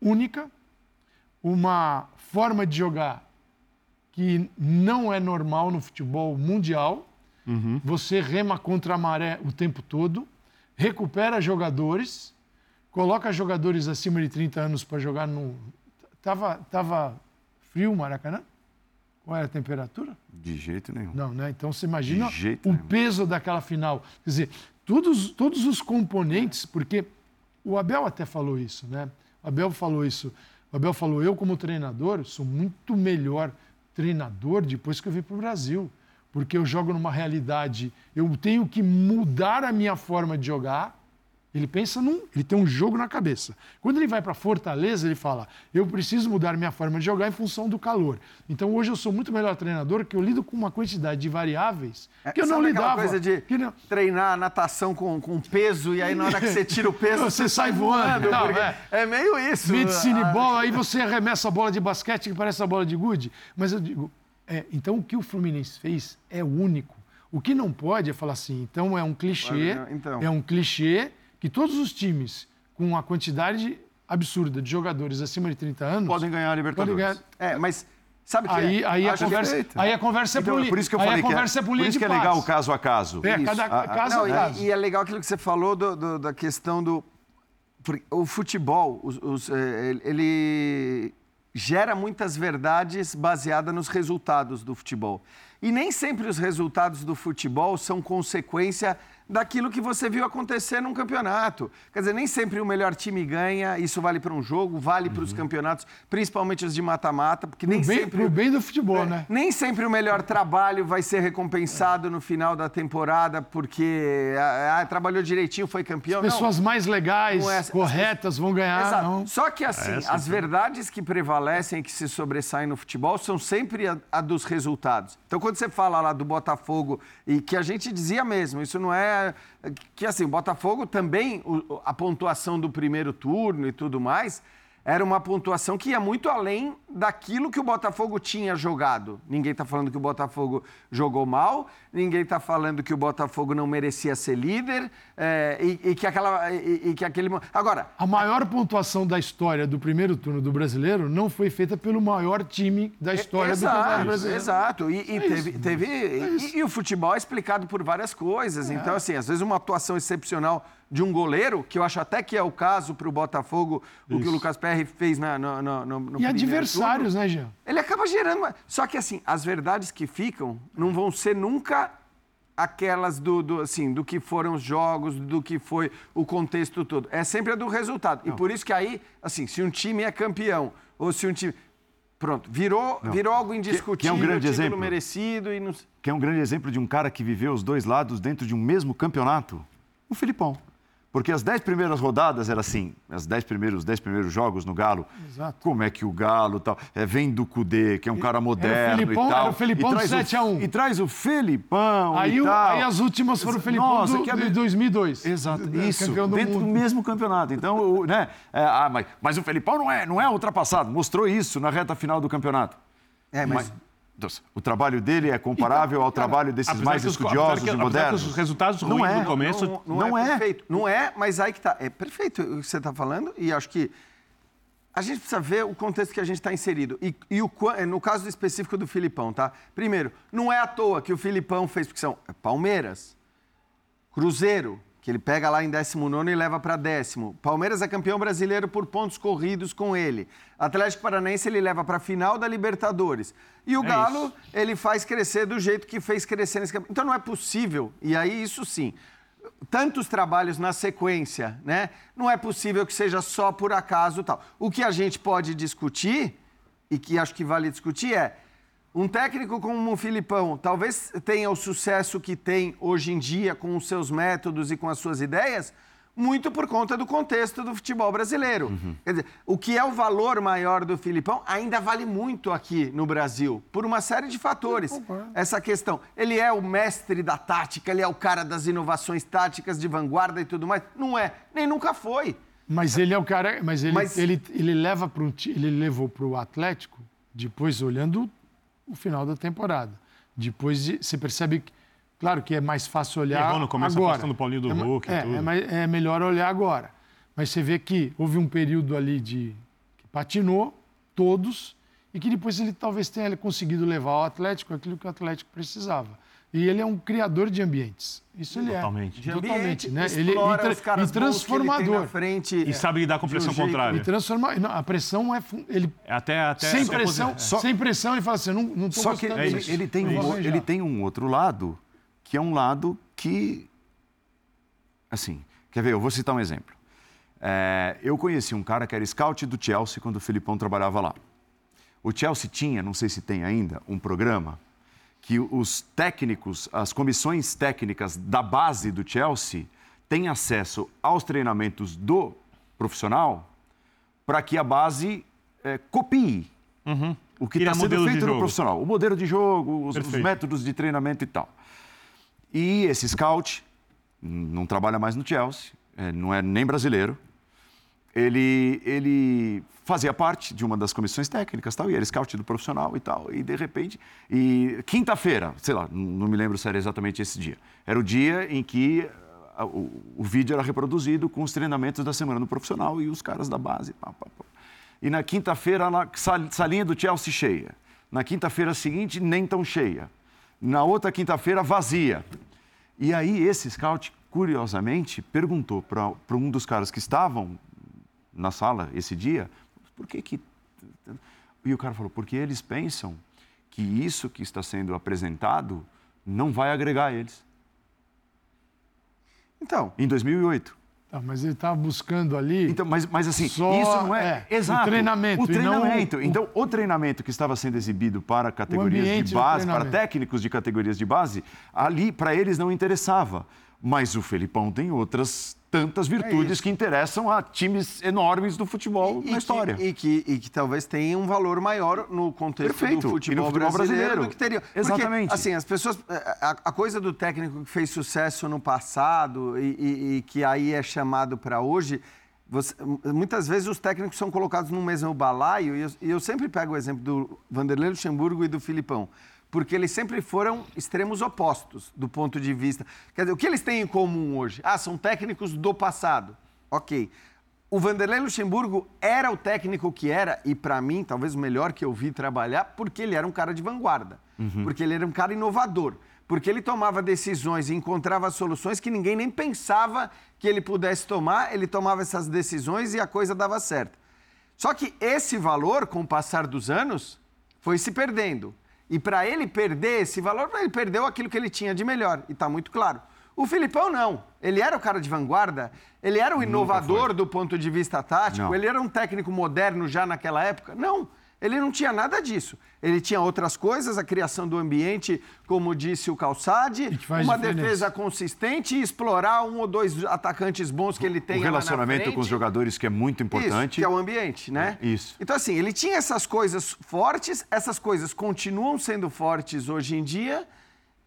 Speaker 3: única, uma forma de jogar que não é normal no futebol mundial. Uhum. Você rema contra a maré o tempo todo, recupera jogadores, coloca jogadores acima de 30 anos para jogar no. Tava, tava frio o Maracanã? Qual era a temperatura?
Speaker 1: De jeito nenhum.
Speaker 3: Não, né? Então você imagina o nenhum. peso daquela final. Quer dizer, todos, todos os componentes, porque o Abel até falou isso, né? O Abel falou isso. O Abel falou: eu, como treinador, sou muito melhor treinador depois que eu vim para o Brasil. Porque eu jogo numa realidade, eu tenho que mudar a minha forma de jogar ele pensa num. Ele tem um jogo na cabeça. Quando ele vai para Fortaleza, ele fala: eu preciso mudar minha forma de jogar em função do calor. Então hoje eu sou muito melhor treinador que eu lido com uma quantidade de variáveis é, que eu não lidava.
Speaker 4: coisa de
Speaker 3: não...
Speaker 4: treinar natação com, com peso e aí na hora que você tira o peso.
Speaker 3: você, você sai voando. Não,
Speaker 4: é. é. meio isso.
Speaker 3: Medicine ah, ball, aí você arremessa a bola de basquete que parece a bola de gude. Mas eu digo: é, então o que o Fluminense fez é único. O que não pode é falar assim, então é um clichê, então. é um clichê que todos os times com a quantidade absurda de jogadores acima de 30 anos
Speaker 1: podem ganhar a Libertadores. Ganhar...
Speaker 4: É, mas sabe que
Speaker 3: aí,
Speaker 4: é?
Speaker 3: aí, a conversa, aí a conversa
Speaker 1: então,
Speaker 3: é política.
Speaker 1: Por isso que eu falei que, é, é por isso que é legal o caso a caso.
Speaker 3: É, cada a, caso não, a caso.
Speaker 4: E, e, é legal aquilo que você falou do, do, da questão do o futebol, os, os, é, ele gera muitas verdades baseadas nos resultados do futebol. E nem sempre os resultados do futebol são consequência daquilo que você viu acontecer num campeonato. Quer dizer, nem sempre o melhor time ganha, isso vale para um jogo, vale uhum. para os campeonatos, principalmente os de mata-mata, porque nem
Speaker 3: bem,
Speaker 4: sempre.
Speaker 3: o bem do futebol, é, né?
Speaker 4: Nem sempre o melhor trabalho vai ser recompensado no final da temporada, porque ah, ah trabalhou direitinho, foi campeão.
Speaker 3: As pessoas não, mais legais, é, corretas, vão ganhar. Exato. Não.
Speaker 4: Só que assim, é as verdades que prevalecem, que se sobressaem no futebol, são sempre a, a dos resultados. Então, quando você fala lá do Botafogo, e que a gente dizia mesmo, isso não é que assim, o Botafogo também, a pontuação do primeiro turno e tudo mais, era uma pontuação que ia muito além daquilo que o Botafogo tinha jogado. Ninguém está falando que o Botafogo jogou mal, ninguém está falando que o Botafogo não merecia ser líder é, e, e, que aquela, e, e, que aquele. Agora.
Speaker 3: A maior pontuação da história do primeiro turno do brasileiro não foi feita pelo maior time da história exato, do Campeonato Brasileiro.
Speaker 4: Exato. E, e é teve. Teve é e, o futebol é explicado por várias coisas. É. Então, assim, às vezes uma atuação excepcional de um goleiro, que eu acho até que é o caso para o Botafogo, Isso. o que o Lucas Perry fez na, no, no, no
Speaker 3: E adversários, turno. né, Jean?
Speaker 4: Ele acaba gerando. Só que, assim, as verdades que ficam não vão ser nunca aquelas do, do, assim, do que foram os jogos, do que foi o contexto todo. É sempre a do resultado. Não. E por isso que aí, assim, se um time é campeão, ou se um time. Pronto, virou, virou algo indiscutível, que, que é um grande exemplo merecido e não...
Speaker 1: Que é um grande exemplo de um cara que viveu os dois lados dentro de um mesmo campeonato. O Filipão. Porque as dez primeiras rodadas era assim, as dez primeiros, os dez primeiros jogos no Galo. Exato. Como é que o Galo tal, é, vem do Cudê, que é um cara moderno Felipão, e tal. Era
Speaker 3: o Felipão
Speaker 1: do
Speaker 3: 7 a 1.
Speaker 1: E traz o Felipão
Speaker 3: aí,
Speaker 1: e tal.
Speaker 3: Aí as últimas foram o Felipão Nossa, do, que é... de 2002.
Speaker 1: Exato, isso, do dentro mundo. do mesmo campeonato. Então, o, né, é, ah, mas, mas o Felipão não é, não é ultrapassado, mostrou isso na reta final do campeonato. É, mas... mas o trabalho dele é comparável ao trabalho desses mais estudiosos que, e modernos?
Speaker 2: os resultados ruins não é, no começo...
Speaker 4: Não, não, não é, é, perfeito. Não é, mas aí que está. É perfeito o que você está falando e acho que a gente precisa ver o contexto que a gente está inserido. E, e o, no caso específico do Filipão, tá? Primeiro, não é à toa que o Filipão fez, porque são Palmeiras, Cruzeiro, que ele pega lá em 19 e leva para décimo. Palmeiras é campeão brasileiro por pontos corridos com ele. Atlético Paranaense ele leva para a final da Libertadores. E o é Galo, isso. ele faz crescer do jeito que fez crescer nesse campeonato. Então não é possível, e aí isso sim, tantos trabalhos na sequência, né? Não é possível que seja só por acaso tal. O que a gente pode discutir, e que acho que vale discutir, é um técnico como o Filipão talvez tenha o sucesso que tem hoje em dia com os seus métodos e com as suas ideias, muito por conta do contexto do futebol brasileiro. Uhum. Quer dizer, o que é o valor maior do Filipão ainda vale muito aqui no Brasil, por uma série de fatores. Essa questão. Ele é o mestre da tática, ele é o cara das inovações táticas de vanguarda e tudo mais. Não é, nem nunca foi.
Speaker 3: Mas ele é o cara. Mas ele, mas... ele, ele leva para ele levou para o Atlético, depois olhando o final da temporada. Depois de, você percebe que, claro que é mais fácil olhar Levou no começo agora.
Speaker 2: afastando o Paulinho do é, Hulk
Speaker 3: é,
Speaker 2: tudo.
Speaker 3: É, é, melhor olhar agora. Mas você vê que houve um período ali de que patinou todos e que depois ele talvez tenha conseguido levar ao Atlético aquilo que o Atlético precisava. E ele é um criador de ambientes. Isso ele
Speaker 2: Totalmente.
Speaker 3: é.
Speaker 4: De
Speaker 3: Totalmente.
Speaker 4: Né? Ele, e, tra
Speaker 3: e transformador.
Speaker 4: frente,
Speaker 2: e sabe lidar com pressão contrária.
Speaker 3: E transforma... Não, a pressão é. Ele...
Speaker 2: É até, até
Speaker 3: sem, pressão, só... sem pressão, ele fala assim: não, não
Speaker 1: Só que ele, ele, tem um, ele tem um outro lado, que é um lado que. Assim, quer ver? Eu vou citar um exemplo. É, eu conheci um cara que era scout do Chelsea quando o Filipão trabalhava lá. O Chelsea tinha, não sei se tem ainda, um programa que os técnicos, as comissões técnicas da base do Chelsea têm acesso aos treinamentos do profissional para que a base é, copie uhum. o que está sendo feito no profissional. O modelo de jogo, os, os, métodos de treinamento e tal. E esse scout não trabalha mais no Chelsea, é, não é nem brasileiro. Ele, ele fazia parte de uma das comissões técnicas tal, e era scout do profissional e tal, e de repente, e quinta-feira, sei lá, não me lembro se era exatamente esse dia, era o dia em que uh, o, o, vídeo era reproduzido com os treinamentos da semana no profissional e os caras da base. Pá, pá, pá. E na quinta-feira, a salinha do Chelsea cheia. Na quinta-feira seguinte, nem tão cheia. Na outra quinta-feira, vazia. E aí, esse scout, curiosamente, perguntou para um dos caras que estavam na sala esse dia por que que... E o cara falou, porque eles pensam que isso que está sendo apresentado não vai agregar eles. Então, em 2008.
Speaker 3: Tá, mas ele estava buscando ali.
Speaker 1: Então, mas, mas assim, só, isso não é.
Speaker 3: é Exato. O treinamento.
Speaker 1: O treinamento. então, o treinamento que estava sendo exibido para categorias de base, para técnicos de categorias de base, ali para eles não interessava. Mas o Felipão tem outras tantas virtudes é que interessam a times enormes do futebol e, na história.
Speaker 4: Que, e, que, e que talvez tenha um valor maior no contexto Perfeito. do futebol, futebol brasileiro, brasileiro, do que teria.
Speaker 1: Exatamente.
Speaker 4: Porque, assim, as pessoas. A, a, coisa do técnico que fez sucesso no passado e, e que aí é chamado para hoje. Você, muitas vezes os técnicos são colocados no mesmo balaio, e eu, e eu sempre pego o exemplo do Vanderlei Luxemburgo e do Filipão porque eles sempre foram extremos opostos do ponto de vista. Quer dizer, o que eles têm em comum hoje? Ah, são técnicos do passado. Ok. O Vanderlei Luxemburgo era o técnico que era, e para mim, talvez o melhor que eu vi trabalhar, porque ele era um cara de vanguarda, uhum. porque ele era um cara inovador, porque ele tomava decisões e encontrava soluções que ninguém nem pensava que ele pudesse tomar, ele tomava essas decisões e a coisa dava certo. Só que esse valor, com o passar dos anos, foi se perdendo. E para ele perder esse valor, ele perdeu aquilo que ele tinha de melhor. E está muito claro. O Filipão não. Ele era o cara de vanguarda, ele era o inovador do ponto de vista tático, não. ele era um técnico moderno já naquela época. Não. Ele não tinha nada disso. Ele tinha outras coisas, a criação do ambiente, como disse o Calçade, uma diferença. defesa consistente e explorar um ou dois atacantes bons que ele tem.
Speaker 1: O relacionamento com os jogadores que é muito importante. Isso,
Speaker 4: que é o ambiente, né?
Speaker 1: É, isso.
Speaker 4: Então, assim, ele tinha essas coisas fortes, essas coisas continuam sendo fortes hoje em dia.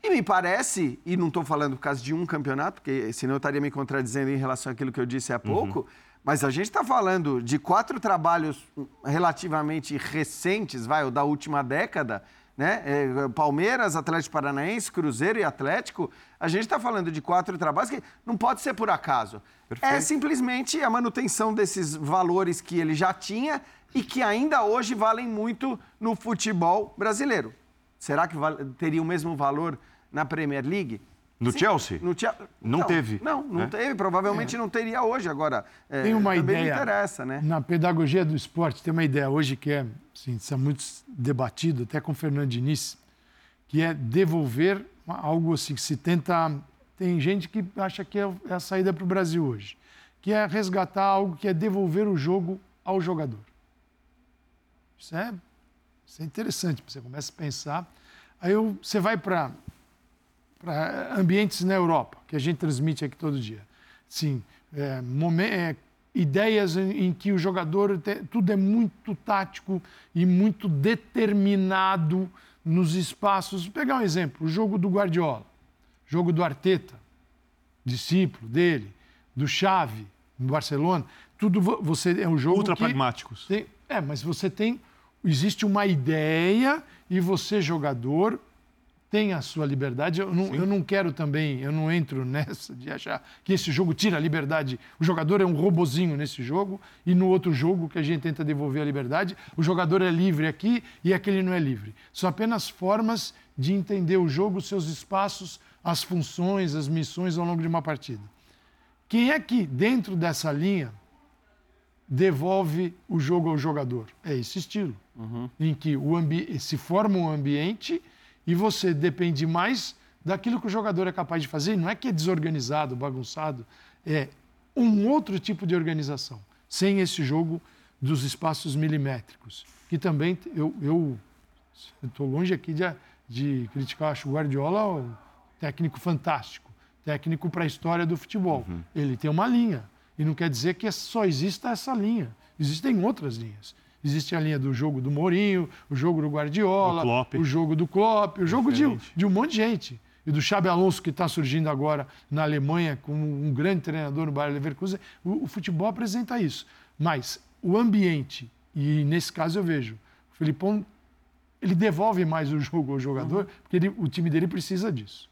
Speaker 4: E me parece, e não estou falando por causa de um campeonato, porque senão eu estaria me contradizendo em relação àquilo que eu disse há uhum. pouco. Uhum mas a gente está falando de quatro trabalhos relativamente recentes, vai, o da última década, né? É, Palmeiras, Atlético Paranaense, Cruzeiro e Atlético. A gente está falando de quatro trabalhos que não pode ser por acaso. Perfeito. É simplesmente a manutenção desses valores que ele já tinha e que ainda hoje valem muito no futebol brasileiro. Será que teria o mesmo valor na Premier League?
Speaker 1: No Chelsea?
Speaker 4: No Chel-
Speaker 1: Não teve,
Speaker 4: Não, não
Speaker 1: né?
Speaker 4: teve. Provavelmente não teria hoje. Agora, é,
Speaker 3: Tem uma
Speaker 4: também
Speaker 3: ideia.
Speaker 4: me interessa, né?
Speaker 3: Na pedagogia do esporte, tem uma ideia hoje que é, assim, isso é muito debatido, até com o Fernando Diniz, que é devolver algo assim que se tenta. Tem gente que acha que é é a saída para o Brasil hoje, que é resgatar algo que é devolver o jogo ao jogador. Isso é, isso é interessante, você começa a pensar. Aí eu- você vai para para ambientes na Europa, que a gente transmite aqui todo dia. Sim, é, é, ideias em, em que o jogador, te- tudo é muito tático e muito determinado nos espaços. Vou pegar um exemplo, o jogo do Guardiola, jogo do Arteta, discípulo dele, do Xavi, no Barcelona, tudo vo- você é um jogo
Speaker 2: Ultra pragmáticos.
Speaker 3: tem- é, mas você tem. Existe uma ideia e você, jogador, tem a sua liberdade. Eu não, eu não quero também, eu não entro nessa de achar que esse jogo tira a liberdade. O jogador é um robozinho nesse jogo e no outro jogo que a gente tenta devolver a liberdade, o jogador é livre aqui e aquele não é livre. São apenas formas de entender o jogo, seus espaços, as funções, as missões ao longo de uma partida. Quem é que, dentro dessa linha, devolve o jogo ao jogador. É esse estilo, em que o ambi- se forma um ambiente e você depende mais daquilo que o jogador é capaz de fazer. Não é que é desorganizado, bagunçado, é um outro tipo de organização, sem esse jogo dos espaços milimétricos, que também eu estou longe aqui de, de criticar, acho o Guardiola um técnico fantástico, técnico para a história do futebol. Ele tem uma linha. E não quer dizer que só exista essa linha. Existem outras linhas. Existe a linha do jogo do Mourinho, o jogo do Guardiola, o jogo do Klopp, o jogo de, de um monte de gente. E do Xabi Alonso, que está surgindo agora na Alemanha como um grande treinador no Bayer Leverkusen. O, o futebol apresenta isso. Mas o ambiente, e nesse caso eu vejo, o Filipão, ele devolve mais o jogo ao jogador, porque ele- o time dele precisa disso.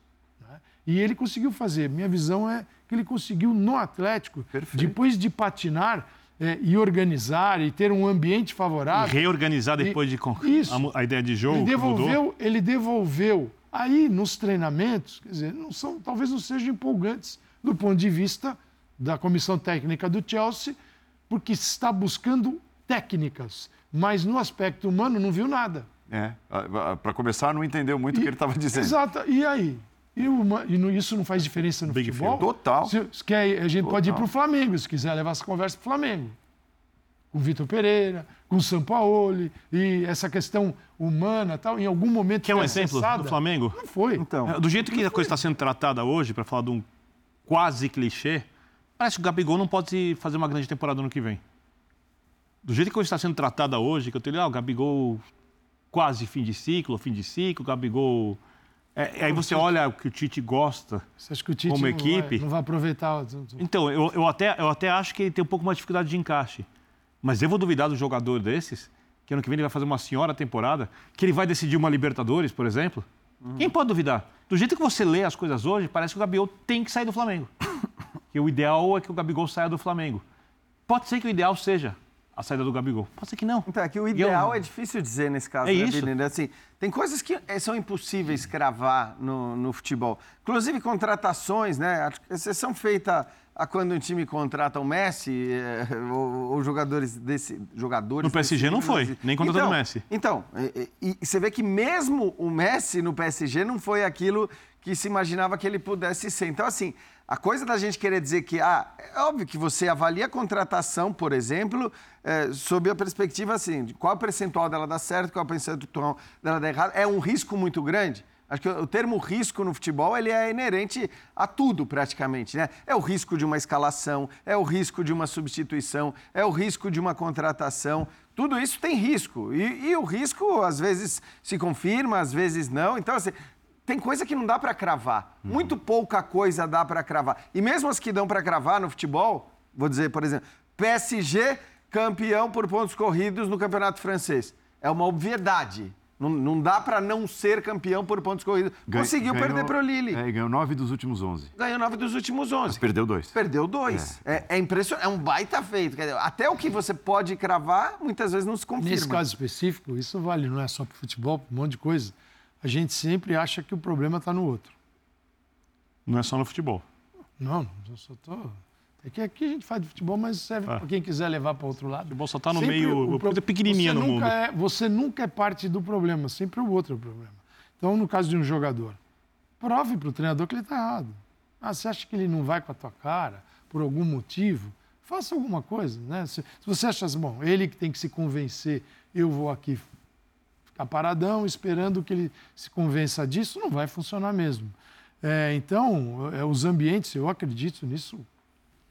Speaker 3: né? E ele conseguiu fazer. Minha visão é que ele conseguiu no Atlético, depois de patinar é, e organizar e ter um ambiente
Speaker 2: E
Speaker 3: favorável.
Speaker 2: reorganizar depois de con-
Speaker 3: Isso.
Speaker 2: a, a ideia de jogo
Speaker 3: Ele
Speaker 2: que mudou.
Speaker 3: devolveu, ele devolveu. Aí, nos treinamentos, quer dizer, não são, talvez não sejam empolgantes do ponto de vista da comissão técnica do Chelsea, porque está buscando técnicas, mas no aspecto humano não viu nada.
Speaker 1: É, para começar, não entendeu muito o que ele estava dizendo.
Speaker 3: Exato. E aí? E, uma- e isso não faz diferença no
Speaker 2: Big
Speaker 3: futebol?
Speaker 1: field. Total.
Speaker 3: Se, se quer, a gente pode ir
Speaker 1: Total.
Speaker 3: para o Flamengo, se quiser levar essa conversa para o Flamengo. Com o Vitor Pereira, com o Sampaoli, e essa questão humana tal, em algum momento.
Speaker 2: Quer um
Speaker 3: foi
Speaker 2: exemplo
Speaker 3: acessada.
Speaker 2: do Flamengo?
Speaker 3: Não foi.
Speaker 4: Então,
Speaker 2: É, Do jeito que a coisa está sendo tratada hoje, para falar de um quase clichê, parece que o Gabigol não pode fazer uma grande temporada no que vem. Do jeito que a coisa está sendo tratada hoje, que eu tenho, ah, o Gabigol quase fim de ciclo, fim de ciclo, o Gabigol. É, aí você olha o que o Tite gosta.
Speaker 3: Você acha que o Tite
Speaker 2: Como
Speaker 3: não,
Speaker 2: equipe-
Speaker 3: vai, não vai aproveitar?
Speaker 2: Então, eu, eu, até, eu até acho que ele tem um pouco mais de dificuldade de encaixe. Mas eu vou duvidar do jogador desses, que ano que vem ele vai fazer uma senhora temporada, que ele vai decidir uma Libertadores, por exemplo. Quem pode duvidar? Do jeito que você lê as coisas hoje, parece que o Gabigol tem que sair do Flamengo. que o ideal é que o Gabigol saia do Flamengo. Pode ser que o ideal seja a saída do Gabigol. Pode ser que não.
Speaker 4: Então, é que o
Speaker 2: E eu-
Speaker 4: ideal é difícil dizer nesse caso,
Speaker 2: É
Speaker 4: né,
Speaker 2: isso.
Speaker 4: Assim, tem coisas que eh, são impossíveis cravar no, no futebol. Inclusive contratações, né? Que Exceção feita a quando um time contrata o Messi eh, ou, ou jogadores desse... Jogadores
Speaker 2: No PSG não foi,
Speaker 4: assim.
Speaker 2: nem contratando
Speaker 4: então,
Speaker 2: o Messi.
Speaker 4: Então, e, e- e você vê que mesmo o Messi no PSG não foi aquilo que se imaginava que ele pudesse ser. Então, assim, a coisa da gente querer dizer que, ah, é óbvio que você avalia a contratação, por exemplo, eh, sob a perspectiva assim, de qual é percentual dela dar certo, qual é percentual dela dar errado, é um risco muito grande. Acho que o termo risco no futebol ele é inerente a tudo praticamente, né? É o risco de uma escalação, é o risco de uma substituição, é o risco de uma contratação. Tudo isso tem risco e, e o risco às vezes se confirma, às vezes não. Então assim, tem coisa que não dá para cravar. Muito pouca coisa dá para cravar. E mesmo as que dão para cravar no futebol, vou dizer, por exemplo, PSG campeão por pontos corridos no Campeonato Francês. É uma obviedade. Não, não dá para não ser campeão por pontos corridos. Conseguiu
Speaker 1: ganhou-
Speaker 4: perder para o Lille.
Speaker 1: É, e ganhou nove dos últimos onze.
Speaker 4: Ganhou nove dos últimos onze.
Speaker 1: Perdeu dois.
Speaker 4: Perdeu dois. É, é impressionante. É um baita feito. Dizer, até o que você pode cravar, muitas vezes não se confirma.
Speaker 3: Nesse caso específico, isso vale, não é só para futebol, para um monte de coisa. A gente sempre acha que o problema está no outro.
Speaker 2: Não é só no futebol.
Speaker 3: Não, eu só tô. É que aqui a gente faz de futebol, mas serve
Speaker 2: É.
Speaker 3: para quem quiser levar para outro lado.
Speaker 2: O futebol só está no
Speaker 3: Sempre
Speaker 2: meio,
Speaker 3: o pro-
Speaker 2: pequenininha
Speaker 3: você
Speaker 2: no
Speaker 3: nunca
Speaker 2: mundo.
Speaker 3: É, você nunca é parte do problema, sempre o outro é o problema. Então, no caso de um jogador, prove para o treinador que ele está errado. Ah, você acha que ele não vai com a tua cara por algum motivo? Faça alguma coisa, né? Se, se você acha assim, bom, ele que tem que se convencer, eu vou aqui ficar paradão esperando que ele se convença disso, não vai funcionar mesmo. É, então, é, os ambientes, eu acredito nisso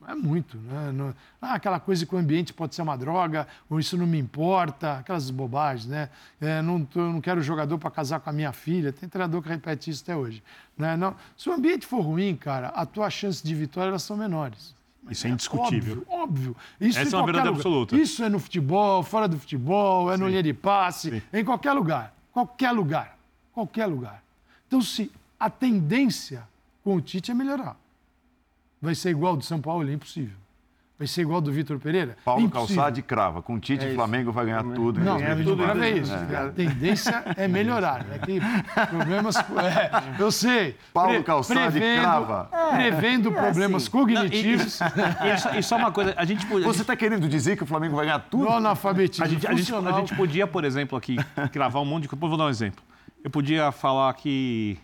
Speaker 3: é muito, né? Não- ah, aquela coisa que o ambiente pode ser uma droga, ou isso não me importa, aquelas bobagens, né? É, não, tô- não quero jogador para casar com a minha filha. Tem treinador que repete isso até hoje. Né? Não, se o ambiente for ruim, cara, a tua chance de vitória elas são menores.
Speaker 2: Isso é indiscutível.
Speaker 3: Óbvio, óbvio. Isso
Speaker 2: Essa é uma verdade
Speaker 3: lugar.
Speaker 2: absoluta.
Speaker 3: Isso é no futebol, fora do futebol, é no linha de passe,
Speaker 2: Sim.
Speaker 3: em qualquer lugar. Qualquer lugar. Qualquer lugar. Então, se a tendência com o Tite é melhorar. Vai ser igual ao do São Paulo? É impossível. Vai ser igual ao do Vitor Pereira?
Speaker 1: Paulo
Speaker 3: Impossível.
Speaker 1: Calçade crava. Com Tite, o Flamengo vai ganhar tudo.
Speaker 3: Não,
Speaker 4: É,
Speaker 1: 2024.
Speaker 3: tudo é isso. A tendência é melhorar. Né? Que problemas. é, eu sei.
Speaker 1: Paulo Calçade crava.
Speaker 3: Prevendo problemas
Speaker 4: assim.
Speaker 3: cognitivos.
Speaker 2: E só, e só uma coisa, a gente podia.
Speaker 1: Você está querendo dizer que o Flamengo vai ganhar tudo?
Speaker 3: No analfabetismo
Speaker 2: A gente, a, gente, a gente podia, por exemplo, aqui, cravar um monte de coisa. Vou dar um exemplo. Eu podia falar que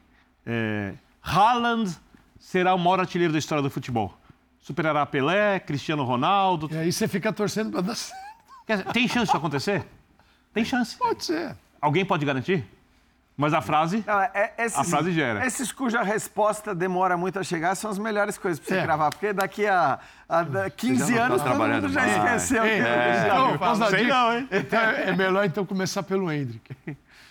Speaker 2: é, Haaland será o maior artilheiro da história do futebol. Superará Pelé, Cristiano Ronaldo.
Speaker 3: E aí você fica torcendo para dar certo.
Speaker 2: Quer dizer, tem chance de acontecer? Tem chance.
Speaker 3: Pode ser.
Speaker 2: Alguém pode garantir? Mas a frase.
Speaker 4: Não, é- esses,
Speaker 2: A frase gera.
Speaker 4: Esses cuja resposta demora muito a chegar são as melhores coisas para você
Speaker 3: É.
Speaker 4: cravar, porque daqui a, a da- 15
Speaker 1: não tá
Speaker 4: anos todo mundo já
Speaker 1: mais.
Speaker 4: esqueceu.
Speaker 3: Ei,
Speaker 4: que
Speaker 3: é, então, dar
Speaker 2: Sei
Speaker 3: dica?
Speaker 2: não, hein?
Speaker 3: Então, é melhor então começar pelo Hendrick.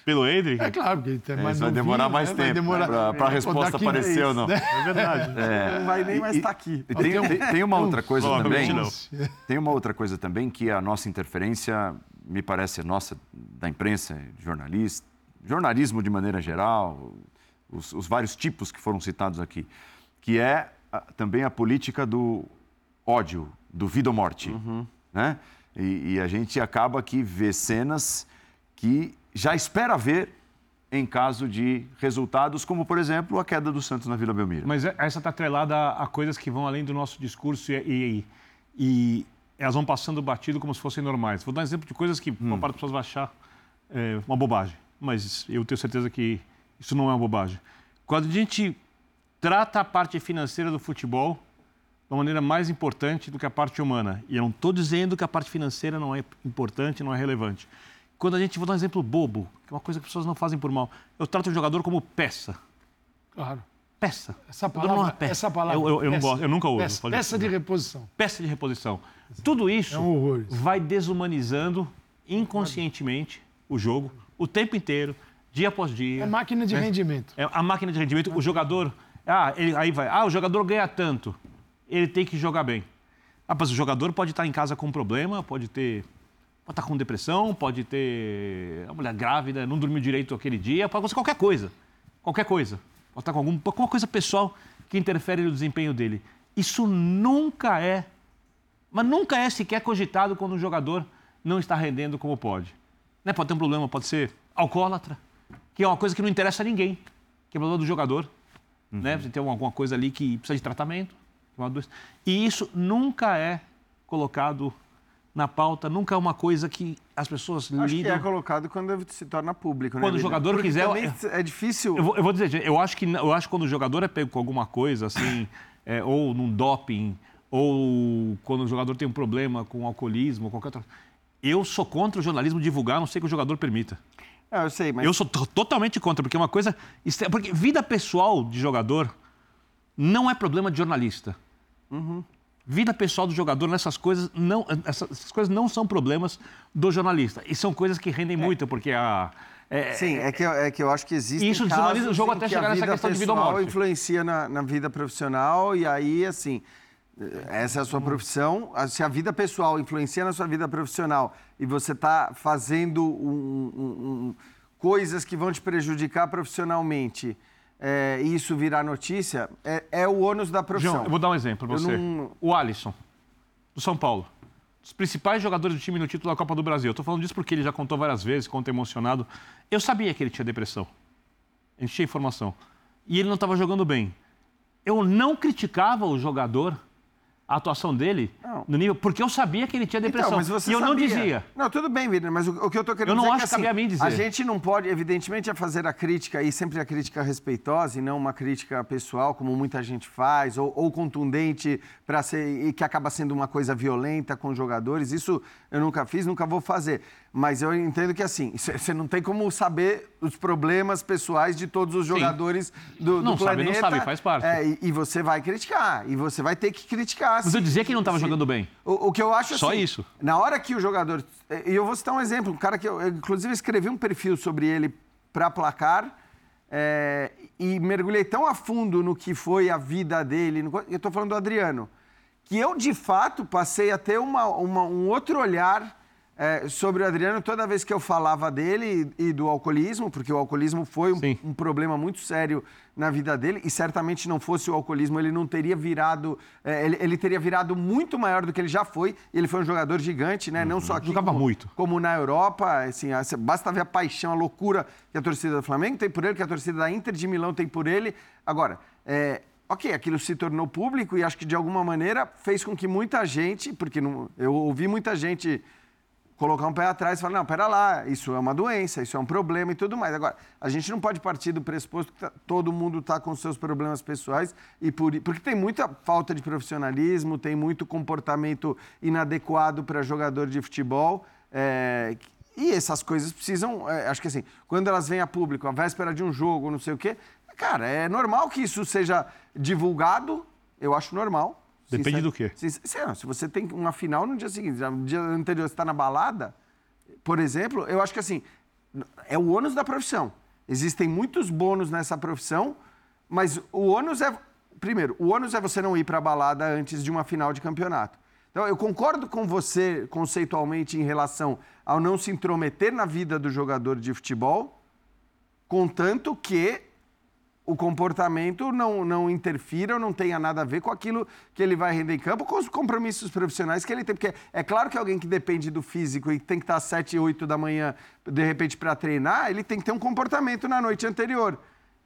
Speaker 2: Pelo Hendrick?
Speaker 3: É claro, porque ele é mais
Speaker 1: Isso vai demorar
Speaker 3: novinho,
Speaker 1: mais
Speaker 3: né?
Speaker 1: Tempo
Speaker 3: demorar-
Speaker 1: pra- pra
Speaker 3: Pô,
Speaker 1: resposta aparecer ou não.
Speaker 3: né?
Speaker 2: É verdade.
Speaker 4: Não vai nem mais estar aqui.
Speaker 1: E tem, tem- tem uma outra coisa
Speaker 2: Provavelmente
Speaker 1: também.
Speaker 2: não.
Speaker 1: Tem uma outra coisa também que a nossa interferência, me parece nossa, da imprensa, jornalista, jornalismo de maneira geral, os, os vários tipos que foram citados aqui, que é a- também a política do ódio, do vida ou morte. Né? E, e a gente acaba aqui vê cenas que já espera ver em caso de resultados, como, por exemplo, a queda do Santos na Vila Belmiro.
Speaker 2: Mas é- essa está atrelada a, coisas que vão além do nosso discurso e, e- e elas vão passando batido como se fossem normais. Vou dar um exemplo de coisas que uma parte das pessoas vai achar é, uma bobagem, mas eu tenho certeza que isso não é uma bobagem. Quando a gente trata a parte financeira do futebol de uma maneira mais importante do que a parte humana, e eu não estou dizendo que a parte financeira não é importante, não é relevante. Quando a gente, vou dar um exemplo bobo, que é uma coisa que as pessoas não fazem por mal, eu trato o jogador como peça.
Speaker 3: Claro.
Speaker 2: Peça.
Speaker 3: Essa
Speaker 2: Jogador não
Speaker 3: palavra,
Speaker 2: é peça.
Speaker 3: essa palavra
Speaker 2: Eu, eu- eu não gosto, eu nunca uso.
Speaker 3: Peça, peça de reposição.
Speaker 2: peça de reposição. Tudo isso
Speaker 3: É um
Speaker 2: vai desumanizando inconscientemente o jogo o tempo inteiro, dia após dia.
Speaker 3: É máquina de rendimento.
Speaker 2: É a máquina de rendimento, o jogador. Ah, ele, aí vai. Ah, o jogador ganha tanto. Ele tem que jogar bem. Ah, mas o jogador pode estar em casa com um problema, pode ter. Pode estar com depressão, pode ter. A mulher grávida, não dormiu direito aquele dia, pode acontecer qualquer coisa. Qualquer coisa. Pode estar com algum, alguma coisa pessoal que interfere no desempenho dele. Isso nunca é. Mas nunca é sequer cogitado quando um jogador não está rendendo como pode. Né? Pode ter um problema, pode ser alcoólatra, que é uma coisa que não interessa a ninguém, que é problema do jogador. Né? Você tem alguma coisa ali que precisa de tratamento. uma doença. E isso nunca é colocado na pauta, nunca é uma coisa que as pessoas
Speaker 4: Acho que
Speaker 2: lidam.
Speaker 4: é colocado quando se torna público, né?
Speaker 2: Quando o jogador
Speaker 4: Porque
Speaker 2: quiser-
Speaker 4: É difícil.
Speaker 2: Eu vou, eu vou dizer, eu acho que eu acho que quando o jogador é pego com alguma coisa assim, é, ou num doping, ou quando o jogador tem um problema com alcoolismo, ou qualquer outra. Eu sou contra o jornalismo divulgar, a não sei que o jogador permita.
Speaker 4: É, eu sei, mas
Speaker 2: Eu sou to- totalmente contra, porque é uma coisa. Porque vida pessoal de jogador não é problema de jornalista. Vida pessoal do jogador nessas coisas não, essas, coisas não são problemas do jornalista. E são coisas que rendem muito, porque a. é-
Speaker 4: Sim, é que, eu- é que eu acho que existe.
Speaker 2: Isso desumaniza o jogo até chegar nessa questão de vida ou morte.
Speaker 4: influencia na, na vida profissional e aí, assim, essa é a sua profissão. Ah, Se a vida pessoal influencia na sua vida profissional e você está fazendo um- um- um- coisas que vão te prejudicar profissionalmente eh, e isso virar notícia, é, é o ônus da profissão.
Speaker 2: João, eu vou dar um exemplo para você.
Speaker 4: não-
Speaker 2: O Alisson, do São Paulo. Os principais jogadores do time no título da Copa do Brasil. Eu tô falando disso porque ele já contou várias vezes, conta emocionado. Eu sabia que ele tinha depressão. A gente tinha informação. E ele não estava jogando bem. eu não criticava o jogador a atuação dele
Speaker 4: Não.
Speaker 2: no nível. Porque eu sabia que ele tinha depressão.
Speaker 4: Então, mas você
Speaker 2: e eu não
Speaker 4: sabia.
Speaker 2: dizia.
Speaker 4: Não, tudo bem, Vini, mas o, o que eu tô querendo
Speaker 2: Eu não
Speaker 4: dizer
Speaker 2: acho
Speaker 4: é que
Speaker 2: que
Speaker 4: assim,
Speaker 2: a mim dizer.
Speaker 4: a gente não pode, evidentemente, é fazer a crítica, e sempre a crítica respeitosa e não uma crítica pessoal, como muita gente faz, ou, ou contundente para ser e que acaba sendo uma coisa violenta com jogadores. Isso eu nunca fiz, nunca vou fazer. Mas eu entendo que assim, você não tem como saber os problemas pessoais de todos os jogadores do, do
Speaker 2: Não sabe, não
Speaker 4: planeta.
Speaker 2: sabe, faz parte.
Speaker 4: É, e, e você vai criticar, e você vai ter que criticar.
Speaker 2: Mas eu
Speaker 4: sim.
Speaker 2: dizia que ele não estava
Speaker 4: Sim.
Speaker 2: jogando bem.
Speaker 4: O, o que eu acho
Speaker 2: Só
Speaker 4: assim,
Speaker 2: isso.
Speaker 4: Na hora que o jogador. E eu vou citar um exemplo, um cara que eu, eu, inclusive, escrevi um perfil sobre ele para placar é, e mergulhei tão a fundo no que foi a vida dele. no- eu estou falando do Adriano. Que eu, de fato, passei a ter uma, uma- um outro olhar é, sobre o Adriano toda vez que eu falava dele e, e do alcoolismo, porque o alcoolismo foi um, um problema muito sério na vida dele e certamente não fosse o alcoolismo ele não teria virado é, ele, ele teria virado muito maior do que ele já foi e ele foi um jogador gigante né? Não só aqui
Speaker 2: Jogava
Speaker 4: como,
Speaker 2: muito.
Speaker 4: como na Europa assim basta ver a paixão a loucura que a torcida do Flamengo tem por ele que a torcida da Inter de Milão tem por ele. Agora é, Ok, aquilo se tornou público e acho que de alguma maneira fez com que muita gente, porque não, eu ouvi muita gente colocar um pé atrás e falar, não, pera lá, isso é uma doença, isso é um problema e tudo mais. Agora, a gente não pode partir do pressuposto que tá- todo mundo está com seus problemas pessoais, e por, porque tem muita falta de profissionalismo, tem muito comportamento inadequado para jogador de futebol. é, e essas coisas precisam, é, acho que assim, quando elas vêm a público, a véspera de um jogo, não sei o quê, cara, é normal que isso seja divulgado, eu acho normal.
Speaker 2: Depende
Speaker 4: Sincero-
Speaker 2: do quê?
Speaker 4: se, se- se você tem uma final no dia seguinte, no dia anterior você está na balada, por exemplo, eu acho que assim, é o ônus da profissão. Existem muitos bônus nessa profissão, mas o ônus é. Primeiro, o ônus é você não ir para a balada antes de uma final de campeonato. Então, eu concordo com você conceitualmente em relação ao não se intrometer na vida do jogador de futebol, contanto que o comportamento não, não interfira ou não tenha nada a ver com aquilo que ele vai render em campo, com os compromissos profissionais que ele tem. Porque é claro que alguém que depende do físico e tem que estar às 7, 8 da manhã, de repente, para treinar, ele tem que ter um comportamento na noite anterior.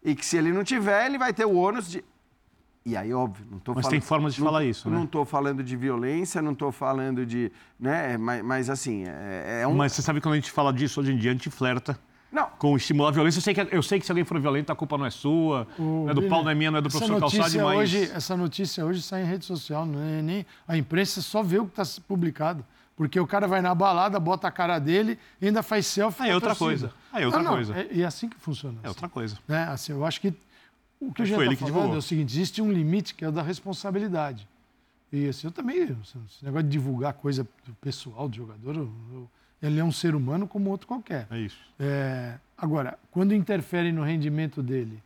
Speaker 4: E que se ele não tiver, ele vai ter o ônus de. E aí, óbvio, não estou
Speaker 2: Mas
Speaker 4: falando.
Speaker 2: tem formas de
Speaker 4: não-
Speaker 2: falar isso, né?
Speaker 4: Não estou falando de violência, não estou falando de. Né, mas, mas assim, é, é um.
Speaker 2: Mas você sabe que quando a gente fala disso hoje em dia, a gente flerta
Speaker 4: Não,
Speaker 2: com estimular a violência. Eu sei, que, eu sei que se alguém for violento, a culpa não é sua, não é do Paulo, não é minha, não é do
Speaker 3: essa
Speaker 2: professor Calçade,
Speaker 3: notícia
Speaker 2: mas...
Speaker 3: Hoje, essa notícia hoje sai em rede social, não é nem a imprensa só vê o que está publicado. Porque o cara vai na balada, bota a cara dele e ainda faz selfie
Speaker 2: Aí é outra
Speaker 3: torcida.
Speaker 2: coisa. Aí é outra
Speaker 3: Não, não,
Speaker 2: coisa.
Speaker 3: É, e é assim que funciona.
Speaker 2: É outra coisa.
Speaker 3: né? Assim, eu acho que o que
Speaker 2: ele
Speaker 3: está
Speaker 2: que
Speaker 3: falando é o seguinte: existe um limite que é o da responsabilidade. E assim, eu também, esse negócio de divulgar coisa pessoal do jogador, eu- eu- ele é um ser humano como outro qualquer.
Speaker 2: É isso.
Speaker 3: É, agora, quando interfere no rendimento dele,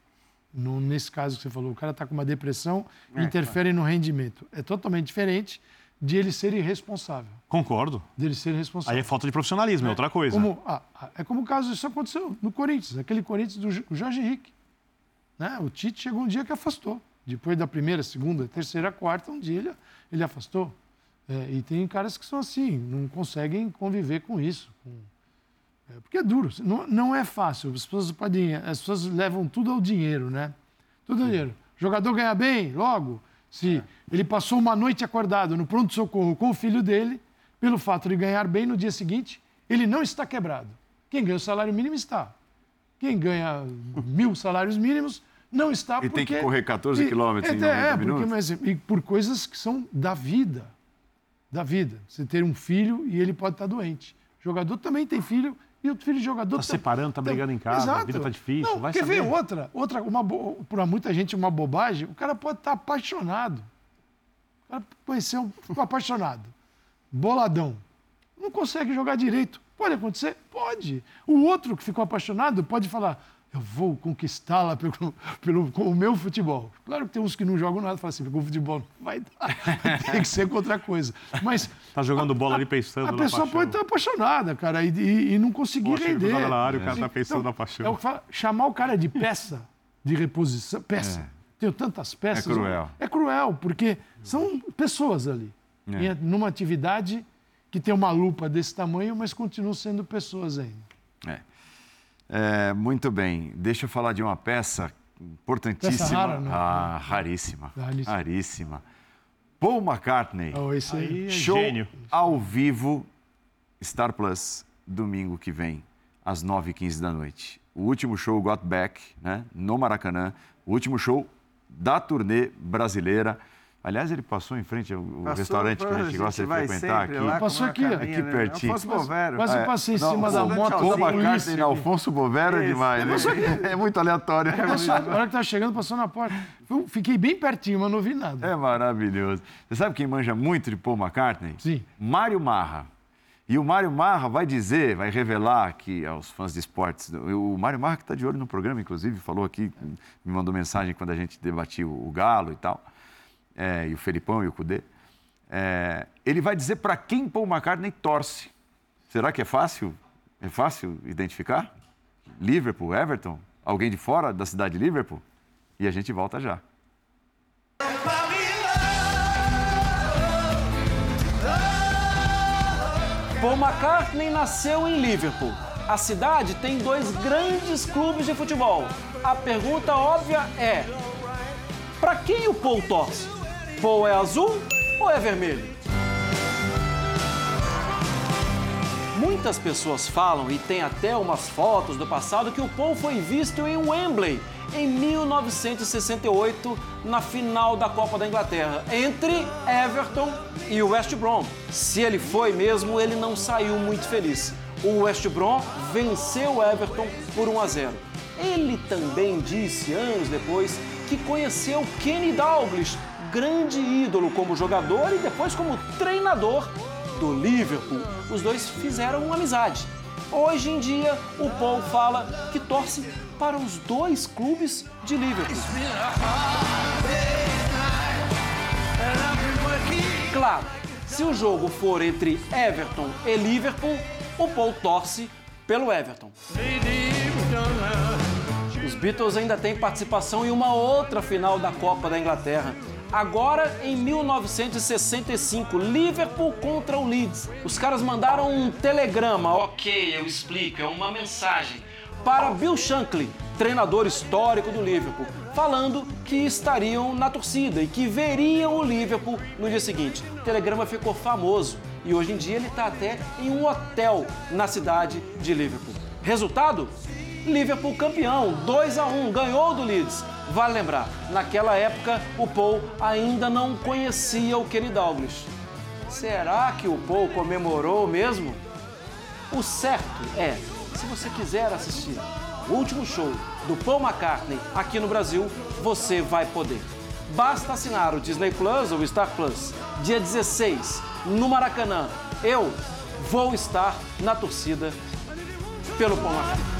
Speaker 3: no- nesse caso que você falou, o cara está com uma depressão,
Speaker 4: É,
Speaker 3: interfere no rendimento. É totalmente diferente de ele ser irresponsável.
Speaker 2: Concordo.
Speaker 3: Dele ser
Speaker 2: Aí
Speaker 3: irresponsável.
Speaker 2: é falta de profissionalismo, é outra coisa.
Speaker 3: Como, ah, ah, é como o caso, isso aconteceu no Corinthians, aquele Corinthians do Jo- Jorge Henrique. Né? O Tite chegou um dia que afastou. Depois da primeira, segunda, terceira, quarta, um dia ele, ele afastou. É, e tem caras que são assim, não conseguem conviver com isso. com- é, porque é duro, não, não é fácil. As pessoas, podem, as pessoas levam tudo ao dinheiro, né? Tudo ao dinheiro. O jogador ganha bem, logo. Se ele passou uma noite acordado no pronto-socorro com o filho dele, pelo fato de ganhar bem no dia seguinte, ele não está quebrado. Quem ganha o salário mínimo está. Quem ganha mil salários mínimos não está
Speaker 1: E
Speaker 3: porque...
Speaker 1: tem que correr 14
Speaker 3: E-
Speaker 1: quilômetros em
Speaker 3: é,
Speaker 1: 90
Speaker 3: é, porque,
Speaker 1: minutos.
Speaker 3: mas, e por coisas que são da vida. Da vida. Você ter um filho e ele pode estar doente. O jogador também tem filho e o filho de jogador...
Speaker 2: Tá separando, tá brigando em casa, a vida tá difícil,
Speaker 3: Não,
Speaker 2: vai
Speaker 3: quer ver
Speaker 2: saber.
Speaker 3: outra? Outra, uma, para muita gente, uma bobagem. O cara pode estar apaixonado. O cara conheceu, ficou apaixonado. Boladão. Não consegue jogar direito. Pode acontecer? Pode. O outro que ficou apaixonado pode falar: eu vou conquistá-la pelo, pelo, com o meu futebol. Claro que tem uns que não jogam nada, falam assim, com o futebol não vai dar. tem que ser com outra coisa. Mas
Speaker 2: Tá jogando bola ali pensando
Speaker 3: a
Speaker 2: na
Speaker 3: pessoa
Speaker 2: paixão.
Speaker 3: pode estar apaixonada, cara, e, e- e não conseguir
Speaker 2: Poxa,
Speaker 3: render.
Speaker 2: cruzada na área, o cara
Speaker 3: Assim,
Speaker 2: tá pensando na paixão.
Speaker 3: é o que fala, chamar o cara de peça de reposição, peça.
Speaker 1: É.
Speaker 3: Tenho tantas peças.
Speaker 1: É cruel.
Speaker 3: É cruel, porque são pessoas ali.
Speaker 1: É.
Speaker 3: E numa atividade que tem uma lupa desse tamanho, mas continuam sendo pessoas ainda.
Speaker 1: É. É, muito bem. Deixa eu falar de uma peça importantíssima.
Speaker 3: Peça rara, né?
Speaker 1: Ah, raríssima.
Speaker 3: Raríssima.
Speaker 1: Raríssima. Paul McCartney.
Speaker 3: Oh, esse aí.
Speaker 2: Aí é
Speaker 1: Show
Speaker 2: gênio.
Speaker 1: ao vivo, Star Plus, domingo que vem, às 9h15 da noite. O último show Got Back, né, no Maracanã. O último show da turnê brasileira. Aliás, ele passou em frente ao
Speaker 4: Passou,
Speaker 1: restaurante que a gente gosta de frequentar aqui.
Speaker 4: lá
Speaker 3: Passou aqui,
Speaker 4: carninha,
Speaker 1: Aqui
Speaker 4: né?
Speaker 1: pertinho.
Speaker 4: Afonso Bovero.
Speaker 3: Quase
Speaker 1: É,
Speaker 3: passei em
Speaker 1: não,
Speaker 3: cima da moto da polícia.
Speaker 1: e Alfonso Bovero é demais. né? É muito aleatório.
Speaker 3: Passou, a hora que tava chegando, passou na porta. Eu fiquei bem pertinho, mas não vi nada.
Speaker 1: É maravilhoso. Você sabe quem manja muito de Paul McCartney?
Speaker 3: Sim.
Speaker 1: Mário Marra. E o Mário Marra vai dizer, vai revelar aqui aos fãs de esportes. O Mário Marra, que está de olho no programa, inclusive, falou aqui, me mandou mensagem quando a gente debatia o Galo e tal, é, e o Felipão e o Cudê. É, ele vai dizer para quem Paul McCartney torce. Será que é fácil? É fácil identificar? Liverpool, Everton? Alguém de fora da cidade de Liverpool? E a gente volta já.
Speaker 5: Paul McCartney nasceu em Liverpool. A cidade tem dois grandes clubes de futebol. A pergunta óbvia é: para quem o Paul torce? Paul é azul ou é vermelho? Muitas pessoas falam, e tem até umas fotos do passado, que o Paul foi visto em Wembley em 1968, na final da Copa da Inglaterra, entre Everton e o West Brom. Se ele foi mesmo, ele não saiu muito feliz. O West Brom venceu o Everton por 1 a 0. Ele também disse anos depois que conheceu Kenny Dalglish, grande ídolo como jogador e depois como treinador do Liverpool. Os dois fizeram uma amizade. Hoje em dia, o Paul fala que torce para os dois clubes de Liverpool. Claro, se o jogo for entre Everton e Liverpool, o Paul torce pelo Everton. Os Beatles ainda têm participação em uma outra final da Copa da Inglaterra. Agora em 1965, Liverpool contra o Leeds. Os caras mandaram um telegrama, ok, eu explico, é uma mensagem, para Bill Shankly, treinador histórico do Liverpool, falando que estariam na torcida e que veriam o Liverpool no dia seguinte. O telegrama ficou famoso e hoje em dia ele está até em um hotel na cidade de Liverpool. Resultado? Liverpool campeão, 2 a 1, ganhou do Leeds. Vale lembrar, naquela época o Paul ainda não conhecia o Kenny Dalglish. Será que o Paul comemorou mesmo? O certo é, se você quiser assistir o último show do Paul McCartney aqui no Brasil, você vai poder. Basta assinar o Disney Plus ou Star Plus. Dia 16, no Maracanã, eu vou estar na torcida pelo Paul McCartney.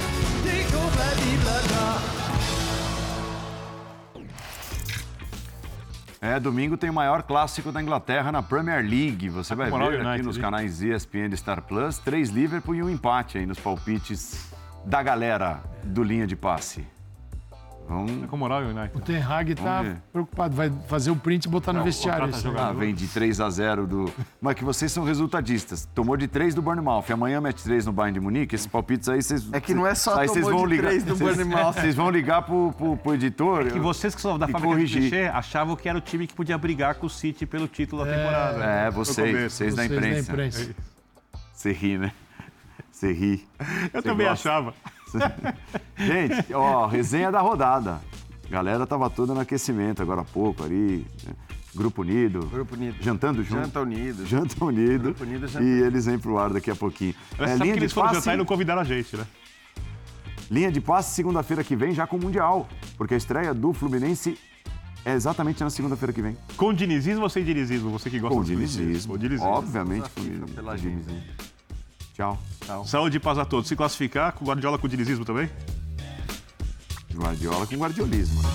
Speaker 1: É, domingo tem o maior clássico da Inglaterra na Premier League. Você vai
Speaker 2: moral,
Speaker 1: ver aqui nos canais ESPN e Star Plus, três Liverpool e um empate aí nos palpites da galera do linha de passe. Vamos...
Speaker 2: Com moral, United.
Speaker 3: O Ten Hag tá preocupado. Vai fazer o print e botar no vestiário.
Speaker 1: Ah, vem de 3 a 0 do. Mas que vocês são resultadistas. Tomou de 3 do Bournemouth. Amanhã mete 3 no Bayern de Munique. Esses palpites aí vocês.
Speaker 4: É que não é só
Speaker 1: aí
Speaker 4: tomou
Speaker 1: vocês vão
Speaker 4: de
Speaker 1: ligar,
Speaker 4: do
Speaker 1: vocês-
Speaker 4: Bournemouth.
Speaker 1: Vocês vão ligar pro, pro, pro editor.
Speaker 2: E vocês que são da fábrica
Speaker 1: corrigir.
Speaker 2: de clichê achavam que era o time que podia brigar com o City pelo título da temporada.
Speaker 1: É, vocês, vocês da
Speaker 3: Vocês
Speaker 1: imprensa.
Speaker 3: da imprensa.
Speaker 1: Você ri, né? Você ri.
Speaker 2: Eu
Speaker 1: Você
Speaker 2: também
Speaker 1: gosta.
Speaker 2: achava.
Speaker 1: Gente, ó, resenha da rodada. A galera tava toda no aquecimento agora há pouco ali. né? Grupo Unido.
Speaker 4: Grupo Unido.
Speaker 1: Jantando junto.
Speaker 4: Janta Unido.
Speaker 1: Janta Unido.
Speaker 4: Grupo Unido, Janta
Speaker 1: e eles vêm pro ar daqui a pouquinho.
Speaker 2: Parece
Speaker 1: É,
Speaker 2: sabe
Speaker 1: linha,
Speaker 2: que
Speaker 1: de
Speaker 2: eles foram
Speaker 1: passe,
Speaker 2: jantar e não convidaram a gente, né?
Speaker 1: linha de passe segunda-feira que vem, já com o Mundial. Porque a estreia do Fluminense é exatamente na segunda-feira que vem.
Speaker 2: Com dinizismo ou sem dinizismo? Você que gosta
Speaker 1: Com dinizismo.
Speaker 2: Com dinizismo.
Speaker 1: Obviamente com dinizismo. Tchau.
Speaker 2: Saúde e paz a todos. Se classificar, com Guardiola com dinizismo também?
Speaker 1: Guardiola com guardiolismo. né?